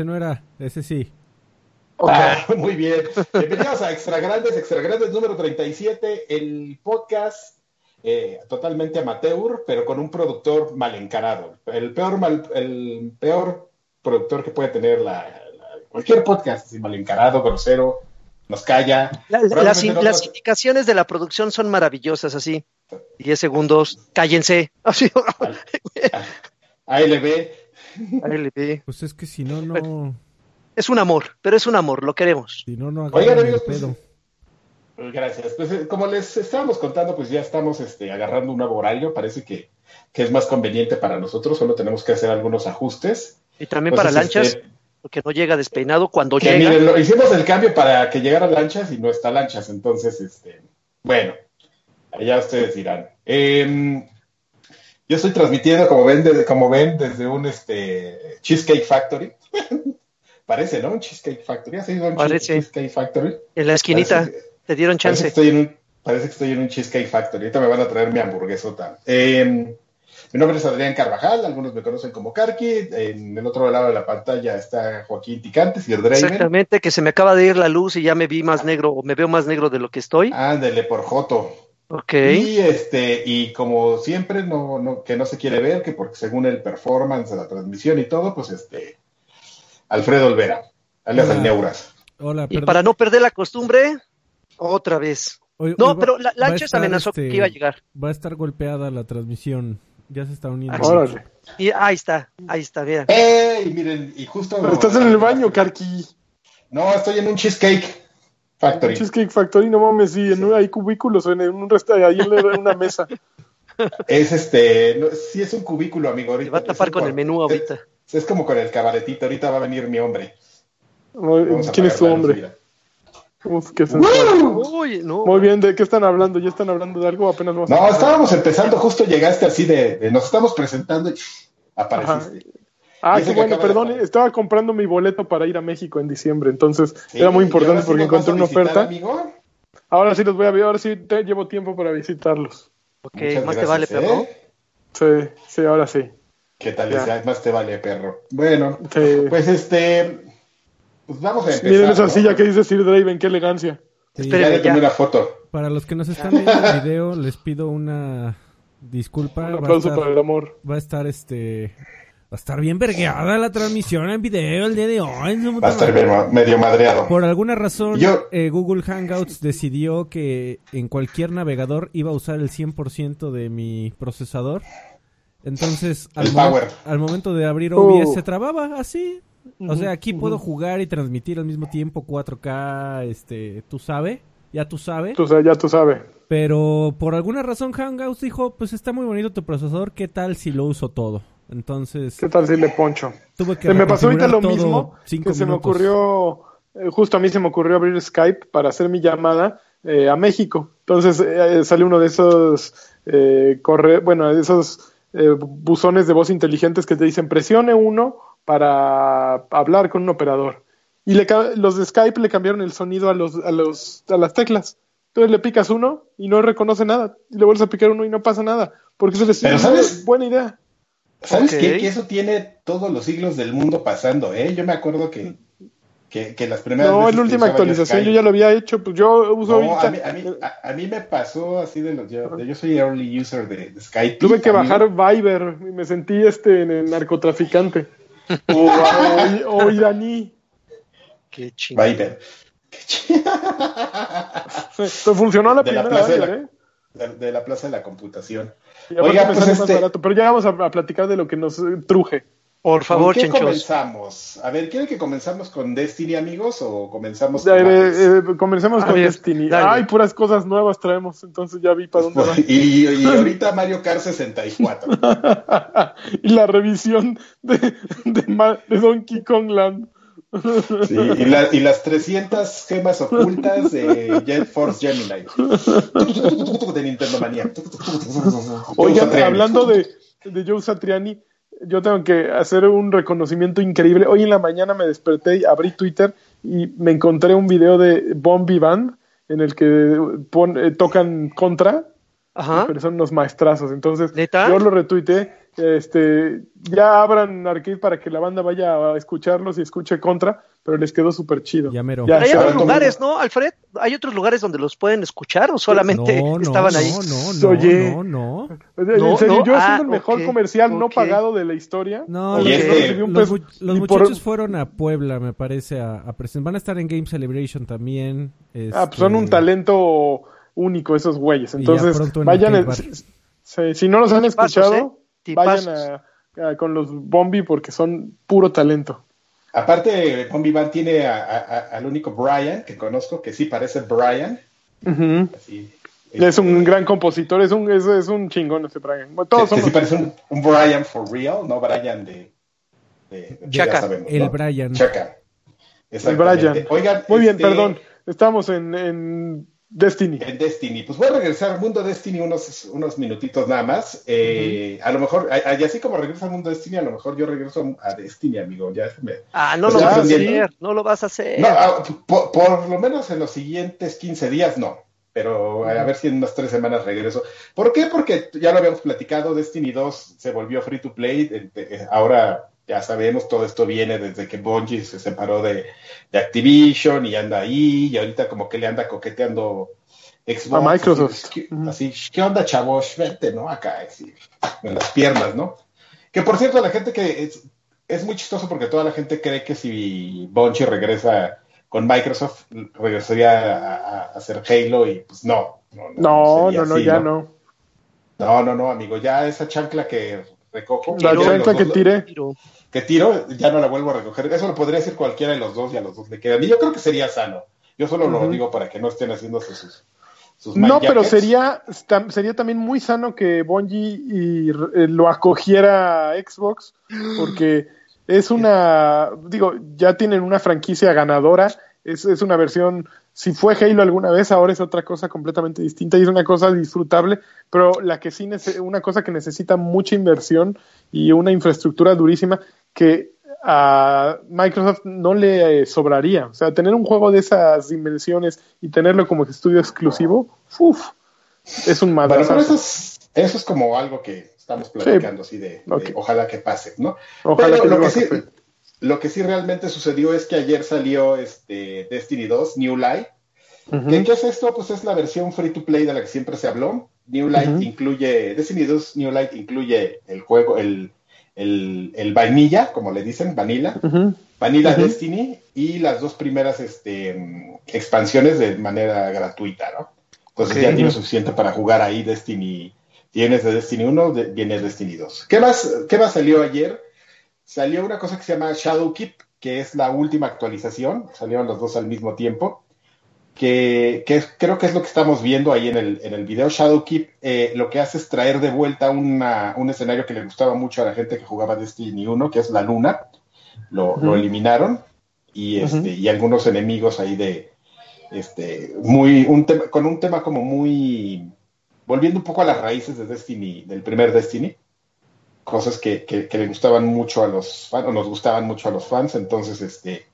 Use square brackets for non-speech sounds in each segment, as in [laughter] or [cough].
Ese no era, ese sí. Ah, [laughs] muy bien. Bienvenidos a Extra Grandes, Extra Grandes número 37, el podcast eh, totalmente amateur, pero con un productor mal encarado. El peor, mal, el peor productor que puede tener la, cualquier podcast, así mal encarado, grosero, nos calla. las, indicaciones de la producción son maravillosas, así. 10 segundos, cállense. [laughs] Así. ALB. ALB. Pues es que si no, no. Es un amor, pero es un amor, lo queremos. Si no, no Oigan, amigos, pues, Gracias. Pues eh, como les estábamos contando, pues ya estamos este, agarrando un nuevo horario. Parece que, es más conveniente para nosotros. Solo tenemos que hacer algunos ajustes. Y también para lanchas, este, porque no llega despeinado cuando llega. Miren, hicimos el cambio para que llegara lanchas y no está lanchas. Entonces, este, bueno, allá ustedes dirán. Em, yo estoy transmitiendo, como ven, desde, como ven, desde un este, Cheesecake Factory. [laughs] Parece, ¿no? Un Cheesecake Factory. ¿Has ido a un Cheesecake Factory? En la esquinita. Te dieron chance. Parece que, estoy en un, parece que estoy en un Cheesecake Factory. Ahorita me van a traer mi hamburguesota. Eh, mi nombre es Adrián Carvajal, algunos me conocen como Karki. En el otro lado de la pantalla está Joaquín Ticantes y el Draven. Exactamente, que se me acaba de ir la luz y ya me vi más negro, o me veo más negro de lo que estoy. Ándele por Joto. Ok. Y este, y como siempre, no, no, que no se quiere ver, que porque según el performance de la transmisión y todo, pues este, Alfredo Olvera, alias el Neuras. Hola, y para no perder la costumbre, otra vez. no, pero la, Lanchas amenazó que iba a este, llegar. Va a estar golpeada la transmisión. Ya se está uniendo. Ah, y ahí está, ahí está, mira. ¡Ey! Miren, y justo. Pero estás en el baño, Karki. No, estoy en un cheesecake factory. cheesecake factory, no mames, sí, en un, hay cubículos en un restaurante, ahí en una mesa. [laughs] Es este, sí es un cubículo, amigo. Ahorita. va a tapar con el menú ahorita. Es, como con el cabaretito, ahorita va a venir mi hombre. ¿Quién es tu hombre? Uf, qué Muy bien, ¿de qué están hablando? ¿Ya están hablando de algo? Apenas vamos No, estábamos empezando, justo llegaste así de, nos estamos presentando y apareciste. Ah, qué bueno, perdón, estaba comprando mi boleto para ir a México en diciembre, entonces era muy importante porque encontré una oferta. Ahora sí los voy a ver, ahora sí te, llevo tiempo para visitarlos. Ok, más te vale, perro. ¿eh? Sí, sí, ahora sí. ¿Qué tal? Más te vale, perro. Bueno, pues este, pues vamos a empezar. Miren esa silla que dice Sir Draven, qué elegancia. ya una foto. Para los que nos están viendo el video, les pido una disculpa. [laughs] Un aplauso para el amor. Va a estar este. Va a estar bien vergueada la transmisión en video el día de hoy. Va a estar medio madreado. Por alguna razón, eh, Google Hangouts decidió que en cualquier navegador iba a usar el 100% de mi procesador. Entonces, al, al momento de abrir OBS uh. se trababa así. O sea, aquí puedo jugar y transmitir al mismo tiempo 4K, este, tú sabes, ya tú sabes. Tú, ya tú sabes. Pero por alguna razón Hangouts dijo, pues está muy bonito tu procesador, ¿qué tal si lo uso todo? Entonces... ¿Qué tal si le poncho? se me pasó ahorita lo mismo, que se me ocurrió, eh, justo a mí se me ocurrió abrir Skype para hacer mi llamada eh, a México. Entonces eh, sale uno de esos, corre bueno, de esos buzones de voz inteligentes que te dicen presione uno para hablar con un operador. Y le, los de Skype le cambiaron el sonido a, los, a, los, a las teclas. Entonces le picas uno y no reconoce nada. Y le vuelves a picar uno y no pasa nada. Porque eso es una buena idea. ¿Sabes qué? Que eso tiene todos los siglos del mundo pasando, ¿eh? Yo me acuerdo que, que, las primeras. No, es la última actualización, yo ya lo había hecho. Pues yo uso no, A, mí, a, mí, me pasó así de los. Yo, yo soy early user de, Skype. Tuve que bajar Viber y me sentí este en el narcotraficante. O, o, iraní. Qué chingada. funcionó la primera vez, ¿eh? De, la Plaza de la Computación. Oiga, pues este... barato, pero ya vamos a, platicar de lo que nos truje. Por favor, ¿Con qué comenzamos? A ver, ¿quieren que comenzamos con Destiny, amigos? ¿O comenzamos con eh, Comencemos con Destiny. Ay, puras cosas nuevas traemos, entonces ya vi para dónde va. [laughs] y, y, ahorita Mario Kart 64. [laughs] y la revisión de, de, de Donkey Kong Land. Sí, y, la, y, las 300 gemas ocultas de Jet Force Gemini. de Nintendo Manía. Oigan, hablando de, de Joe Satriani, yo tengo que hacer un reconocimiento increíble. Hoy en la mañana me desperté y abrí Twitter y me encontré un video de Bombi Band en el que eh, tocan contra, Ajá. pero son unos maestrazos. Entonces, yo lo retuiteé este, ya abran arcade para que la banda vaya a escucharlos y escuche contra, pero les quedó súper chido. Ya mero. hay otros lugares, ¿no, Alfred? ¿Hay otros lugares donde los pueden escuchar o solamente estaban ahí? No, no, Oye, no, no. En serio, yo ah, el mejor comercial no pagado de la historia. No, los, muchachos fueron a Puebla, me parece, a, a presentar. Van a estar en Game Celebration también. Ah, pues son un este, talento único esos güeyes. Entonces, vayan, si, no los han escuchado, ¿eh? Vayan con los Bombi porque son puro talento. Aparte, Bombi Band tiene al único Brian que conozco, que sí parece Brian. es un este, gran compositor, es un, es, es un chingón ese Brian. todos que, sí parece un, Brian for real, no Brian de... Chaca, el Brian. Chaca. El Brian. Oigan, Muy bien, este, perdón. Estamos en, en Destiny. En Destiny. Pues voy a regresar al mundo Destiny unos, unos minutitos nada más. Eh, a lo mejor, y así como regreso al mundo Destiny, a lo mejor yo regreso a Destiny, amigo. Ya ah, no lo vas a hacer, no lo vas a hacer. Ah, por, lo menos en los siguientes 15 días no. Pero a ver si en unas tres semanas regreso. ¿Por qué? Porque ya lo habíamos platicado, Destiny 2 se volvió free to play. Ahora ya sabemos, todo esto viene desde que Bungie se separó de, Activision y anda ahí, y ahorita como que le anda coqueteando Xbox. A Microsoft. Así, ¿qué onda, chavos? Vente, ¿no? Acá, en las piernas, ¿no? Que por cierto, la gente que es, es muy chistoso porque toda la gente cree que si Bungie regresa con Microsoft, regresaría a, hacer Halo y pues no. No, no, no, ya no. No, no, no, amigo, ya esa chancla que recojo. La chancla que tiré que tiro, ya no la vuelvo a recoger. Eso lo podría decir cualquiera de los dos y a los dos le quedan. Y yo creo que sería sano. Yo solo lo digo para que no estén haciéndose sus, sus No, pero sería, sería también muy sano que Bungie y, eh, lo acogiera Xbox, porque es una, digo, ya tienen una franquicia ganadora, es, es una versión si fue Halo alguna vez, ahora es otra cosa completamente distinta y es una cosa disfrutable, pero la que sí, una cosa que necesita mucha inversión y una infraestructura durísima que a Microsoft no le sobraría. O sea, tener un juego de esas dimensiones y tenerlo como estudio exclusivo, uff, es un madrazo. eso, es, como algo que estamos platicando así de, ojalá que pase, ¿no? Ojalá que lo, que sí, lo que sí realmente sucedió es que ayer salió este Destiny 2, New Light. ¿Qué, es esto? Pues es la versión free to play de la que siempre se habló. New Light incluye, Destiny 2 New Light incluye el juego, el, el, el vainilla, como le dicen, vanilla, vanilla Destiny y las dos primeras este, expansiones de manera gratuita, ¿no? Entonces ya tiene suficiente para jugar ahí Destiny. Tienes de Destiny 1, de, viene Destiny 2. ¿Qué más, ¿Qué más salió ayer? Salió una cosa que se llama Shadowkeep, que es la última actualización. Salieron los dos al mismo tiempo que, creo que es lo que estamos viendo ahí en el, en el video. Shadowkeep eh, lo que hace es traer de vuelta un escenario que le gustaba mucho a la gente que jugaba Destiny 1, que es la luna. Lo, eliminaron y, este, y algunos enemigos ahí de, este, muy, un tema, con un tema como muy, volviendo un poco a las raíces de Destiny, del primer Destiny, cosas que, que, le gustaban mucho a los fans, o nos gustaban mucho a los fans, entonces, este,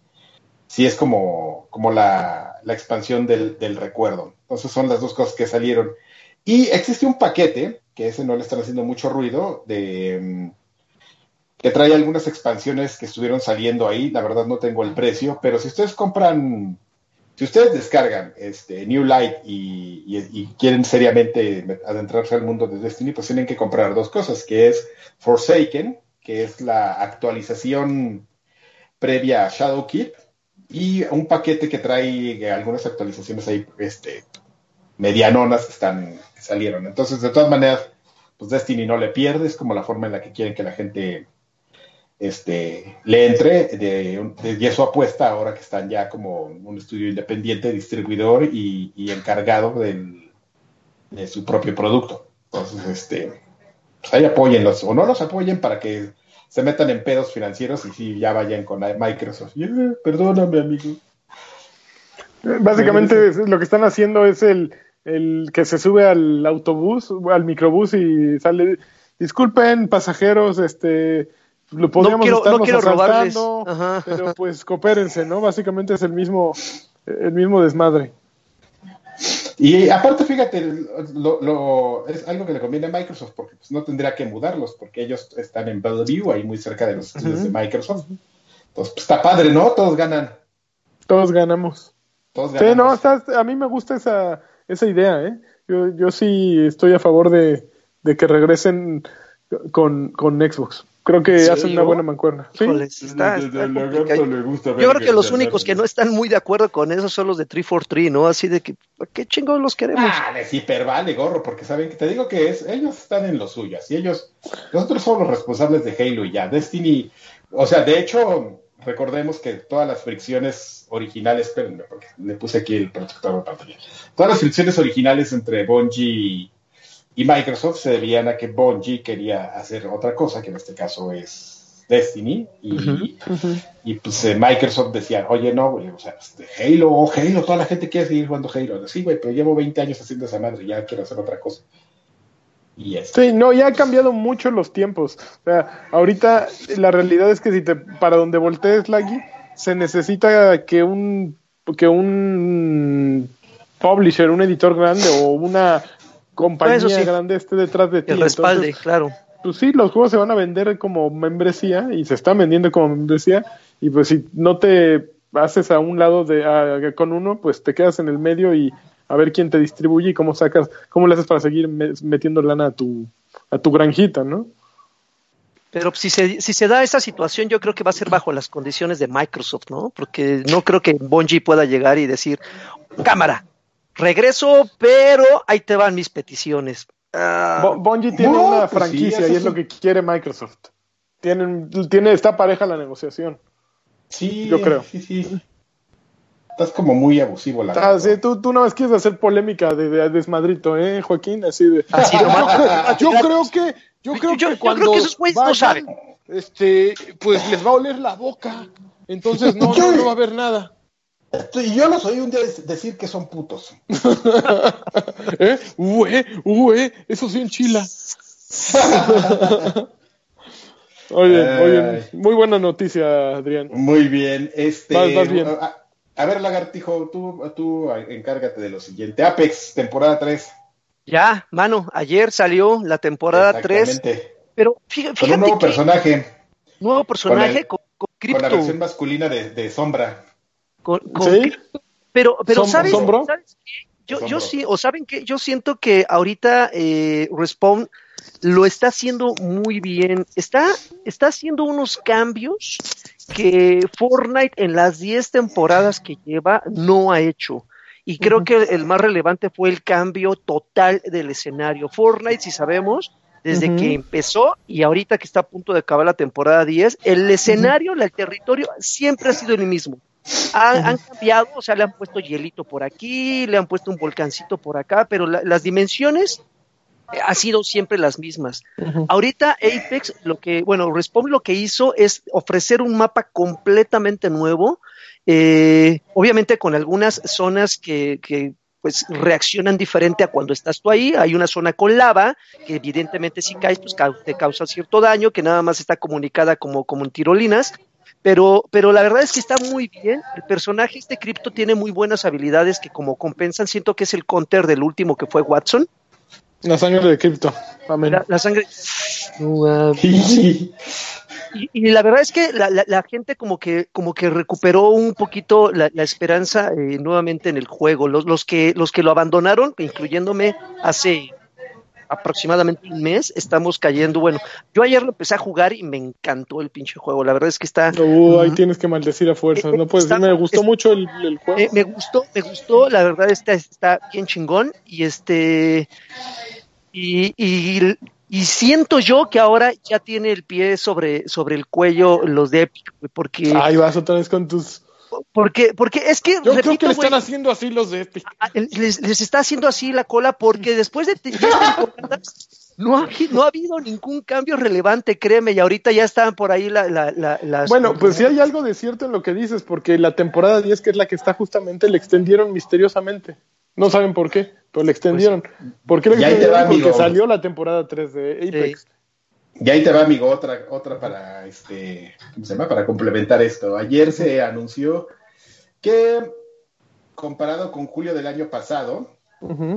sí es como, como la, expansión del, recuerdo. Entonces son las dos cosas que salieron. Y existe un paquete, que ese no le están haciendo mucho ruido, de mm, que trae algunas expansiones que estuvieron saliendo ahí. La verdad no tengo el precio, pero si ustedes compran, si ustedes descargan este New Light y, quieren seriamente adentrarse al mundo de Destiny, pues tienen que comprar dos cosas, que es Forsaken, que es la actualización previa a Shadowkeep, y un paquete que trae algunas actualizaciones ahí, este, medianonas que están, salieron. Entonces, de todas maneras, pues Destiny no le pierde, es como la forma en la que quieren que la gente este, le entre, de, y eso apuesta ahora que están ya como un estudio independiente, distribuidor y, encargado del, de su propio producto. Entonces, este, pues ahí apóyenlos, o no los apoyen para que se metan en pedos financieros y sí, ya vayan con Microsoft. perdóname, amigo. Básicamente lo que están haciendo es el, el que se sube al autobús, al microbús y sale, disculpen pasajeros, este, lo podríamos no quiero, asaltando, pero pues coopérense, ¿no? Básicamente es el mismo, el mismo desmadre. Y aparte, fíjate, lo, es algo que le conviene a Microsoft porque pues, no tendría que mudarlos porque ellos están en Bellevue, ahí muy cerca de los estudios de Microsoft. Entonces, pues, está padre, ¿no? Todos ganan. Todos ganamos. Todos ganamos. Sí, no, a mí me gusta esa, esa idea, ¿eh? Yo, yo sí estoy a favor de, de que regresen con, con Xbox. Creo que hacen una buena mancuerna. ¿Sí? Yo creo que los únicos que no están muy de acuerdo con eso son los de 343, ¿no? Así de que, ¿qué chingos los queremos? Ah, les hipervale, gorro, porque saben que te digo que es, ellos están en lo suyo, y ellos, nosotros somos los responsables de Halo y ya. Destiny, o sea, de hecho, recordemos que todas las fricciones originales, espérenme, porque le puse aquí el protector de pantalla. Todas las fricciones originales entre Bungie y Microsoft se debían a que Bungie quería hacer otra cosa, que en este caso es Destiny, y, y pues eh, Microsoft decía, oye, no, güey, o sea, este, Halo, Halo, toda la gente quiere seguir jugando Halo. Sí, güey, pero llevo 20 años haciendo esa madre, ya quiero hacer otra cosa. Y Sí, no, ya han cambiado mucho los tiempos. O sea, ahorita la realidad es que si te, para donde voltees, Laggy, se necesita que un, que un publisher, un editor grande o una compañía grande esté detrás de ti. El respalde, claro. Pues sí, los juegos se van a vender como membresía y se están vendiendo como membresía y pues si no te haces a un lado de con uno, pues te quedas en el medio y a ver quién te distribuye y cómo sacas, cómo le haces para seguir metiendo lana a tu a tu granjita, ¿no? Pero si se, si se da esa situación, yo creo que va a ser bajo las condiciones de Microsoft, ¿no? Porque no creo que Bungie pueda llegar y decir, cámara, regreso, pero ahí te van mis peticiones. Uh, Bungie tiene una pues franquicia y es lo que quiere Microsoft. Tienen, tiene, está pareja la negociación. Sí, yo creo. Sí, sí. Estás como muy abusivo, la ah, sí, tú, tú no más quieres hacer polémica de, desmadrito, ¿eh, Joaquín? Así de. [laughs] yo, creo que, yo creo que cuando. no saben. Este, pues les va a oler la boca. Entonces no, no va a haber nada. Y yo los oí un día decir que son putos. [laughs] ¿Eh? Ue, ue, eso sí enchila. [laughs] oye, oye, muy buena noticia, Adrián. Muy bien. Este, A, ver, Lagartijo, tú, tú encárgate de lo siguiente. Apex, temporada 3. Ya, mano, ayer salió la temporada 3. Pero fíjate, con un nuevo personaje. Nuevo personaje con, con, la versión masculina de, de Sombra. ¿Sí? Pero, pero ¿sabes, Yo, yo sí, o saben que yo siento que ahorita eh, Respawn lo está haciendo muy bien. Está, está haciendo unos cambios que Fortnite en las 10 temporadas que lleva no ha hecho. Y creo que el más relevante fue el cambio total del escenario. Fortnite, si sabemos, desde que empezó y ahorita que está a punto de acabar la temporada 10, el escenario, el territorio siempre ha sido el mismo. Han, cambiado, o sea, le han puesto hielito por aquí, le han puesto un volcancito por acá, pero las dimensiones eh, han sido siempre las mismas. Ahorita Apex, lo que, bueno, Respawn lo que hizo es ofrecer un mapa completamente nuevo, eh, obviamente con algunas zonas que, que pues reaccionan diferente a cuando estás tú ahí. Hay una zona con lava, que evidentemente si caes, pues te causa cierto daño, que nada más está comunicada como, como en tirolinas. Pero, pero la verdad es que está muy bien. El personaje, este cripto, tiene muy buenas habilidades que como compensan. Siento que es el counter del último que fue Watson. La sangre de cripto. La, sangre. y, la verdad es que la, gente como que como que recuperó un poquito la, esperanza eh, nuevamente en el juego. Los, los que los que lo abandonaron, incluyéndome hace aproximadamente un mes estamos cayendo. Bueno, yo ayer lo empecé a jugar y me encantó el pinche juego. La verdad es que está. Uh, ahí tienes que maldecir a fuerza. no puedes. me gustó mucho el, juego. me gustó, me gustó. La verdad está, está bien chingón y este y, y, y siento yo que ahora ya tiene el pie sobre sobre el cuello los de Epic, porque. Ahí vas otra vez con tus porque, porque es que. Yo creo que le están haciendo así los de Epic. Les, está haciendo así la cola porque después de no ha, no ha habido ningún cambio relevante, créeme, y ahorita ya están por ahí la, la, las. Bueno, pues sí hay algo de cierto en lo que dices, porque la temporada 10, que es la que está justamente, le extendieron misteriosamente. No saben por qué, pero le extendieron. Pues, ¿Por qué le extendieron? Porque salió la temporada 3 de Apex. Y ahí te va, amigo, otra, otra para este, ¿cómo se llama? Para complementar esto. Ayer se anunció que comparado con julio del año pasado,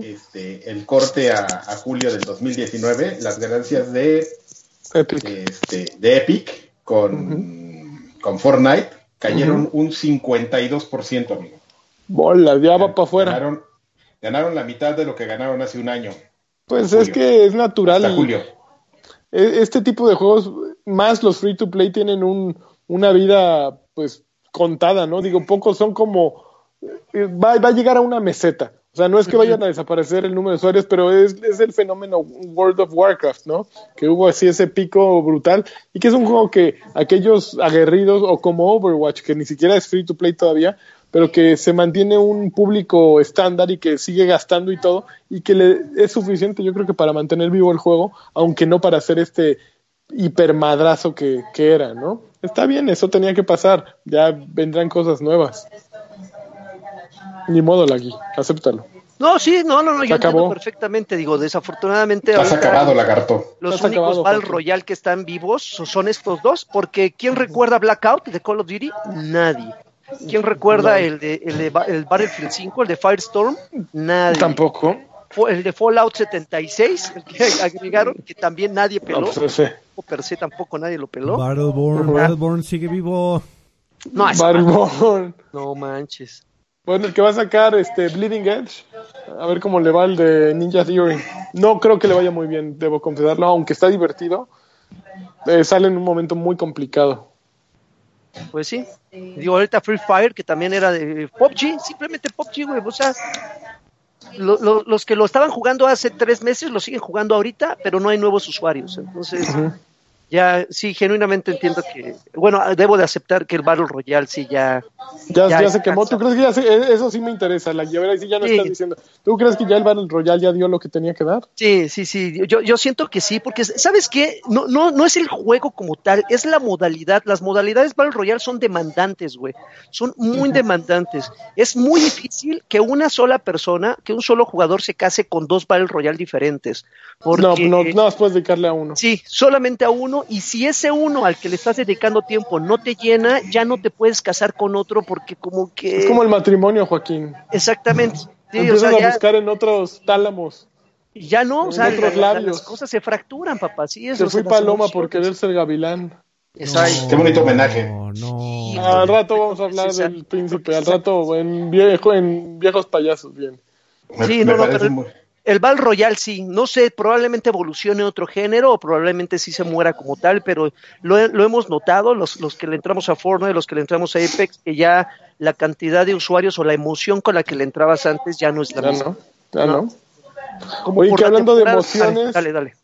este, el corte a, julio del 2019, las ganancias de Epic, este, de Epic con, con Fortnite cayeron un 52%, amigo. Bola, ya va para afuera. Ganaron, ganaron, la mitad de lo que ganaron hace un año. Pues es que es natural. Hasta julio. E, este tipo de juegos, más los free to play, tienen un, una vida pues contada, ¿no? Digo, pocos son como... Eh, va, va a llegar a una meseta. O sea, no es que vayan a desaparecer el número de usuarios, pero es, es, el fenómeno World of Warcraft, ¿no? Que hubo así ese pico brutal y que es un juego que aquellos aguerridos o como Overwatch, que ni siquiera es free to play todavía, pero que se mantiene un público estándar y que sigue gastando y todo, y que le, es suficiente yo creo que para mantener vivo el juego, aunque no para hacer este hipermadrazo que, que era, ¿no? Está bien, eso tenía que pasar, ya vendrán cosas nuevas. Ni modo, Lagui, acéptalo. No, sí, no, no, no, yo entiendo perfectamente. Digo, desafortunadamente. Has acabado, lagarto. Los únicos Battle Royale que están vivos son estos dos, porque ¿quién recuerda Blackout de Call of Duty? Nadie. ¿Quién recuerda el, de, el, de, el Battlefield 5, el de Firestorm? Nadie. Tampoco. El de Fallout 76, el que [laughs] agregaron, que también nadie peló. No, pues O per se tampoco nadie lo peló. Battleborn, Battleborn sigue vivo. No, Battleborn. No manches. Bueno, el que va a sacar este Bleeding Edge, a ver cómo le va el de Ninja Theory. No creo que le vaya muy bien, debo confesarlo, aunque está divertido. Eh, sale en un momento muy complicado. Pues sí. Digo, ahorita Free Fire, que también era de PUBG, simplemente PUBG, güey. O sea, los que lo estaban jugando hace tres meses lo siguen jugando ahorita, pero no hay nuevos usuarios. Entonces, ya sí, genuinamente entiendo que, bueno, debo de aceptar que el Battle Royale sí ya... Ya, se quemó, ¿tú crees que ya se, e, eso sí me interesa, la ver sí ya no estás diciendo, ¿tú crees que ya el Battle Royale ya dio lo que tenía que dar? Sí, sí, sí, yo, yo siento que sí, porque, ¿sabes qué? No, no, no es el juego como tal, es la modalidad, las modalidades Battle Royale son demandantes, güey, son muy demandantes, es muy difícil que una sola persona, que un solo jugador se case con dos Battle Royale diferentes. Porque, no, no, más puedes dedicarle a uno. Sí, solamente a uno y si ese uno al que le estás dedicando tiempo no te llena, ya no te puedes casar con otro porque como que... Es como el matrimonio, Joaquín. Exactamente. Sí, Empiezas a buscar en otros tálamos. Ya no, o sea, las cosas se fracturan, papá. Sí, eso, Se fui paloma por querer ser gavilán. Qué bonito homenaje. No, al rato vamos a hablar del príncipe, al rato en viejo, en viejos payasos, bien. Sí, no, no, pero el Val Royal sí, no sé, probablemente evolucione otro género o probablemente sí se muera como tal, pero lo, hemos notado, los, los que le entramos a Fortnite, los que le entramos a Apex, que ya la cantidad de usuarios o la emoción con la que le entrabas antes ya no es la misma. ya no. Oye, que hablando de emociones,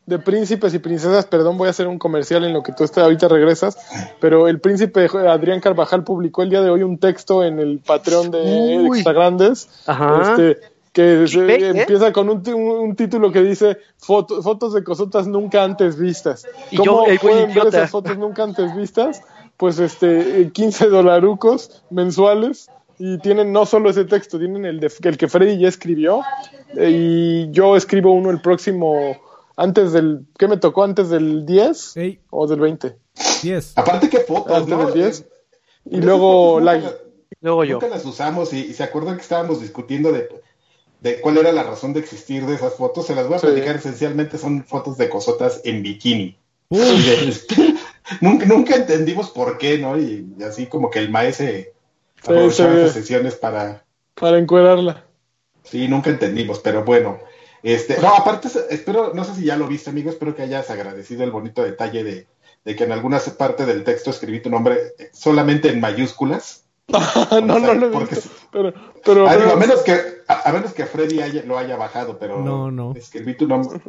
de príncipes y princesas, perdón, voy a hacer un comercial en lo que tú estás, ahorita regresas, pero el príncipe Adrián Carvajal publicó el día de hoy un texto en el Patreon de Extra Grandes, este, que ¿eh? empieza con un, título que dice fotos de cosotas nunca antes vistas. ¿Cómo pueden ver esas fotos nunca antes vistas? Pues este 15 dolarucos mensuales y tienen no solo ese texto, tienen el, de, el que Freddy ya escribió eh, y yo escribo uno el próximo antes del ¿qué me tocó antes del 10 o del 20? 10. Aparte qué fotos, antes del 10. Y luego la luego yo. Nunca las usamos y, y se acuerdan que estábamos discutiendo de de cuál era la razón de existir de esas fotos. Se las voy a platicar esencialmente, son fotos de cosotas en bikini. [laughs] nunca, nunca entendimos por qué, ¿no? Y, así como que el maese aprovechaba sesiones para... Para encuadrarla. Sí, nunca entendimos, pero bueno. Este, no, aparte, espero, no sé si ya lo viste, amigo, espero que hayas agradecido el bonito detalle de, de que en alguna parte del texto escribí tu nombre solamente en mayúsculas. No, no lo he visto. Pero, pero, a, menos que, a, menos que Freddy lo haya bajado, pero no, no. escribí tu nombre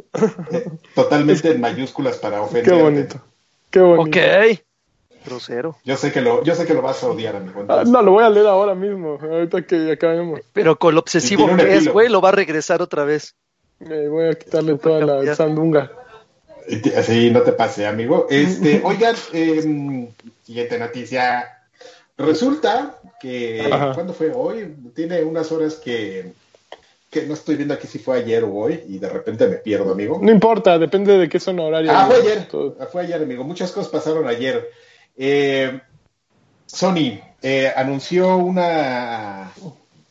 eh, totalmente en mayúsculas para ofender. Qué bonito. Qué bonito. Ok. Grosero. Yo sé que lo, yo sé que lo vas a odiar, amigo. Ah, no, lo voy a leer ahora mismo, ahorita que acabemos. Pero con lo obsesivo que es, güey, lo va a regresar otra vez. Eh, voy a quitarle toda la sandunga. Sí, no te pase, amigo. Este, [laughs] oigan, eh, siguiente noticia. Resulta que, ¿cuándo fue? Hoy, tiene unas horas que, que no estoy viendo aquí si fue ayer o hoy y de repente me pierdo, amigo. No importa, depende de qué zona horaria. Ah, fue ayer, ah, fue ayer, amigo. Muchas cosas pasaron ayer. Eh, Sony eh, anunció una,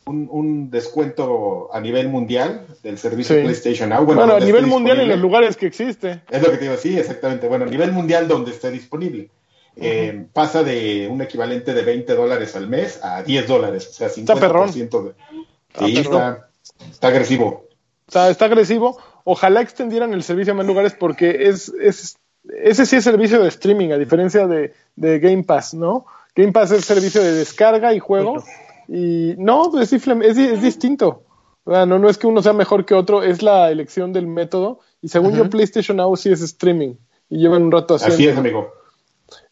un, descuento a nivel mundial del servicio PlayStation Now. Bueno, a nivel mundial en los lugares que existe. Es lo que te digo, sí, exactamente. Bueno, a nivel mundial donde esté disponible. Eh, pasa de un equivalente de 20 dólares al mes a 10 dólares, o sea, 50% está perrón. de... Sí, está, está, agresivo. Está, está agresivo. Ojalá extendieran el servicio a más lugares porque es, es ese sí es servicio de streaming, a diferencia de, de Game Pass, ¿no? Game Pass es servicio de descarga y juego. Y no, es, es, distinto. No, no es que uno sea mejor que otro, es la elección del método. Y según yo, PlayStation Now sí es streaming. Y llevan un rato haciendo. Así es, amigo.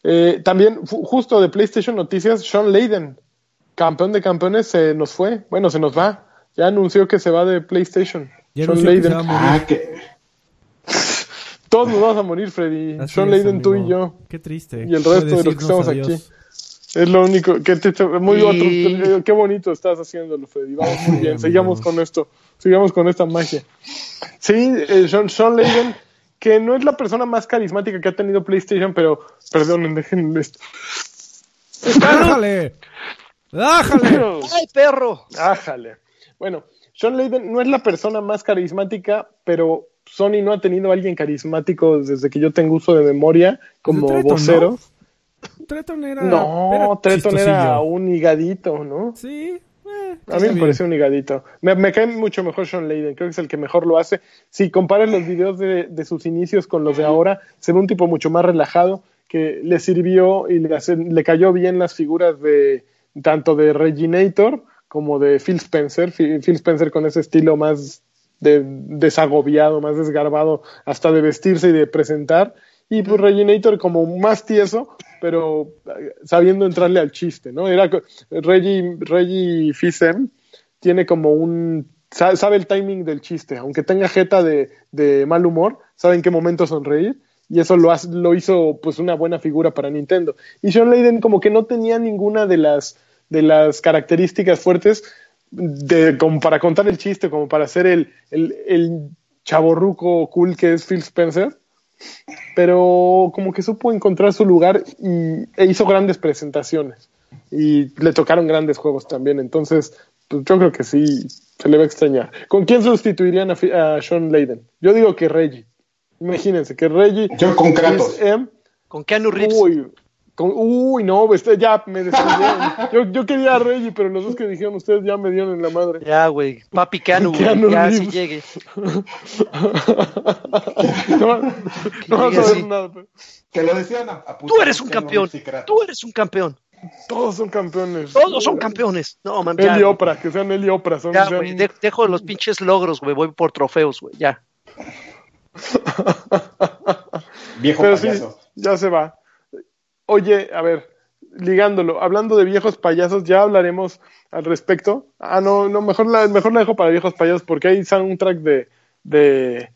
Eh, también, justo de PlayStation Noticias, Sean Layden, campeón de campeones, se nos fue. Bueno, se nos va. Ya anunció que se va de PlayStation. Sean Layden. Ah, que... [laughs] Todos nos vamos a morir, Freddy. Sean Layden, tú y yo. Qué triste. Y el resto de los que estamos aquí. Es lo único. Que muy otro, qué bonito estás haciéndolo, Freddy. Vamos muy bien. Sigamos con esto. Sigamos con esta magia. Sí, eh, Sean, Sean Layden, que no es la persona más carismática que ha tenido PlayStation, pero perdonen, dejen esto. ¡Ájale! ¡Ájale! ¡Ay, perro! ¡Ájale! Bueno, Sean Layden no es la persona más carismática, pero Sony no ha tenido a alguien carismático desde que yo tengo uso de memoria como vocero. Treton era. No, Treton era un higadito, ¿no? Sí. A mí me parece un higadito. Me, cae mucho mejor Sean Layden, creo que es el que mejor lo hace. Si comparas los videos de, sus inicios con los de ahora, se ve un tipo mucho más relajado, que le sirvió y le, le cayó bien las figuras de tanto de Reginator como de Phil Spencer. Phil Spencer con ese estilo más de, desagobiado, más desgarbado, hasta de vestirse y de presentar. Y pues Reginator como más tieso, pero eh, sabiendo entrarle al chiste, ¿no? Era Reggie, Reggie Fisem tiene como un sabe el timing del chiste, aunque tenga jeta de, mal humor, sabe en qué momento sonreír y eso lo, lo hizo pues una buena figura para Nintendo. Y Sean Layden como que no tenía ninguna de las de las características fuertes de, como para contar el chiste, como para ser el, el, el chaborruco cool que es Phil Spencer, pero como que supo encontrar su lugar y, e hizo grandes presentaciones y le tocaron grandes juegos también, entonces pues yo creo que sí se le va a extrañar. ¿Con quién sustituirían a, Sean Layden? Yo digo que Reggie. Imagínense que Reggie. Yo con Kratos. con Keanu Reeves. Uy, uy, no, este, ya me destruyeron. [laughs] yo, yo quería a Reggie, pero los dos que dijeron ustedes ya me dieron en la madre. Ya, güey. Papi Canu, güey. Ya si llegue. [laughs] no, no vas a ver nada. Que lo decían a, Tú eres un campeón. Tú eres un campeón. Todos son campeones. Todos son campeones. No, man. Él y Oprah, que sean Oprah. Son, ya, güey. dejo los pinches logros, güey. Voy por trofeos, güey. Ya. Viejo payaso. ya se va. Oye, a ver, ligándolo, hablando de viejos payasos, ya hablaremos al respecto. Ah, no, no, mejor la, mejor la dejo para viejos payasos porque hay soundtrack de, de,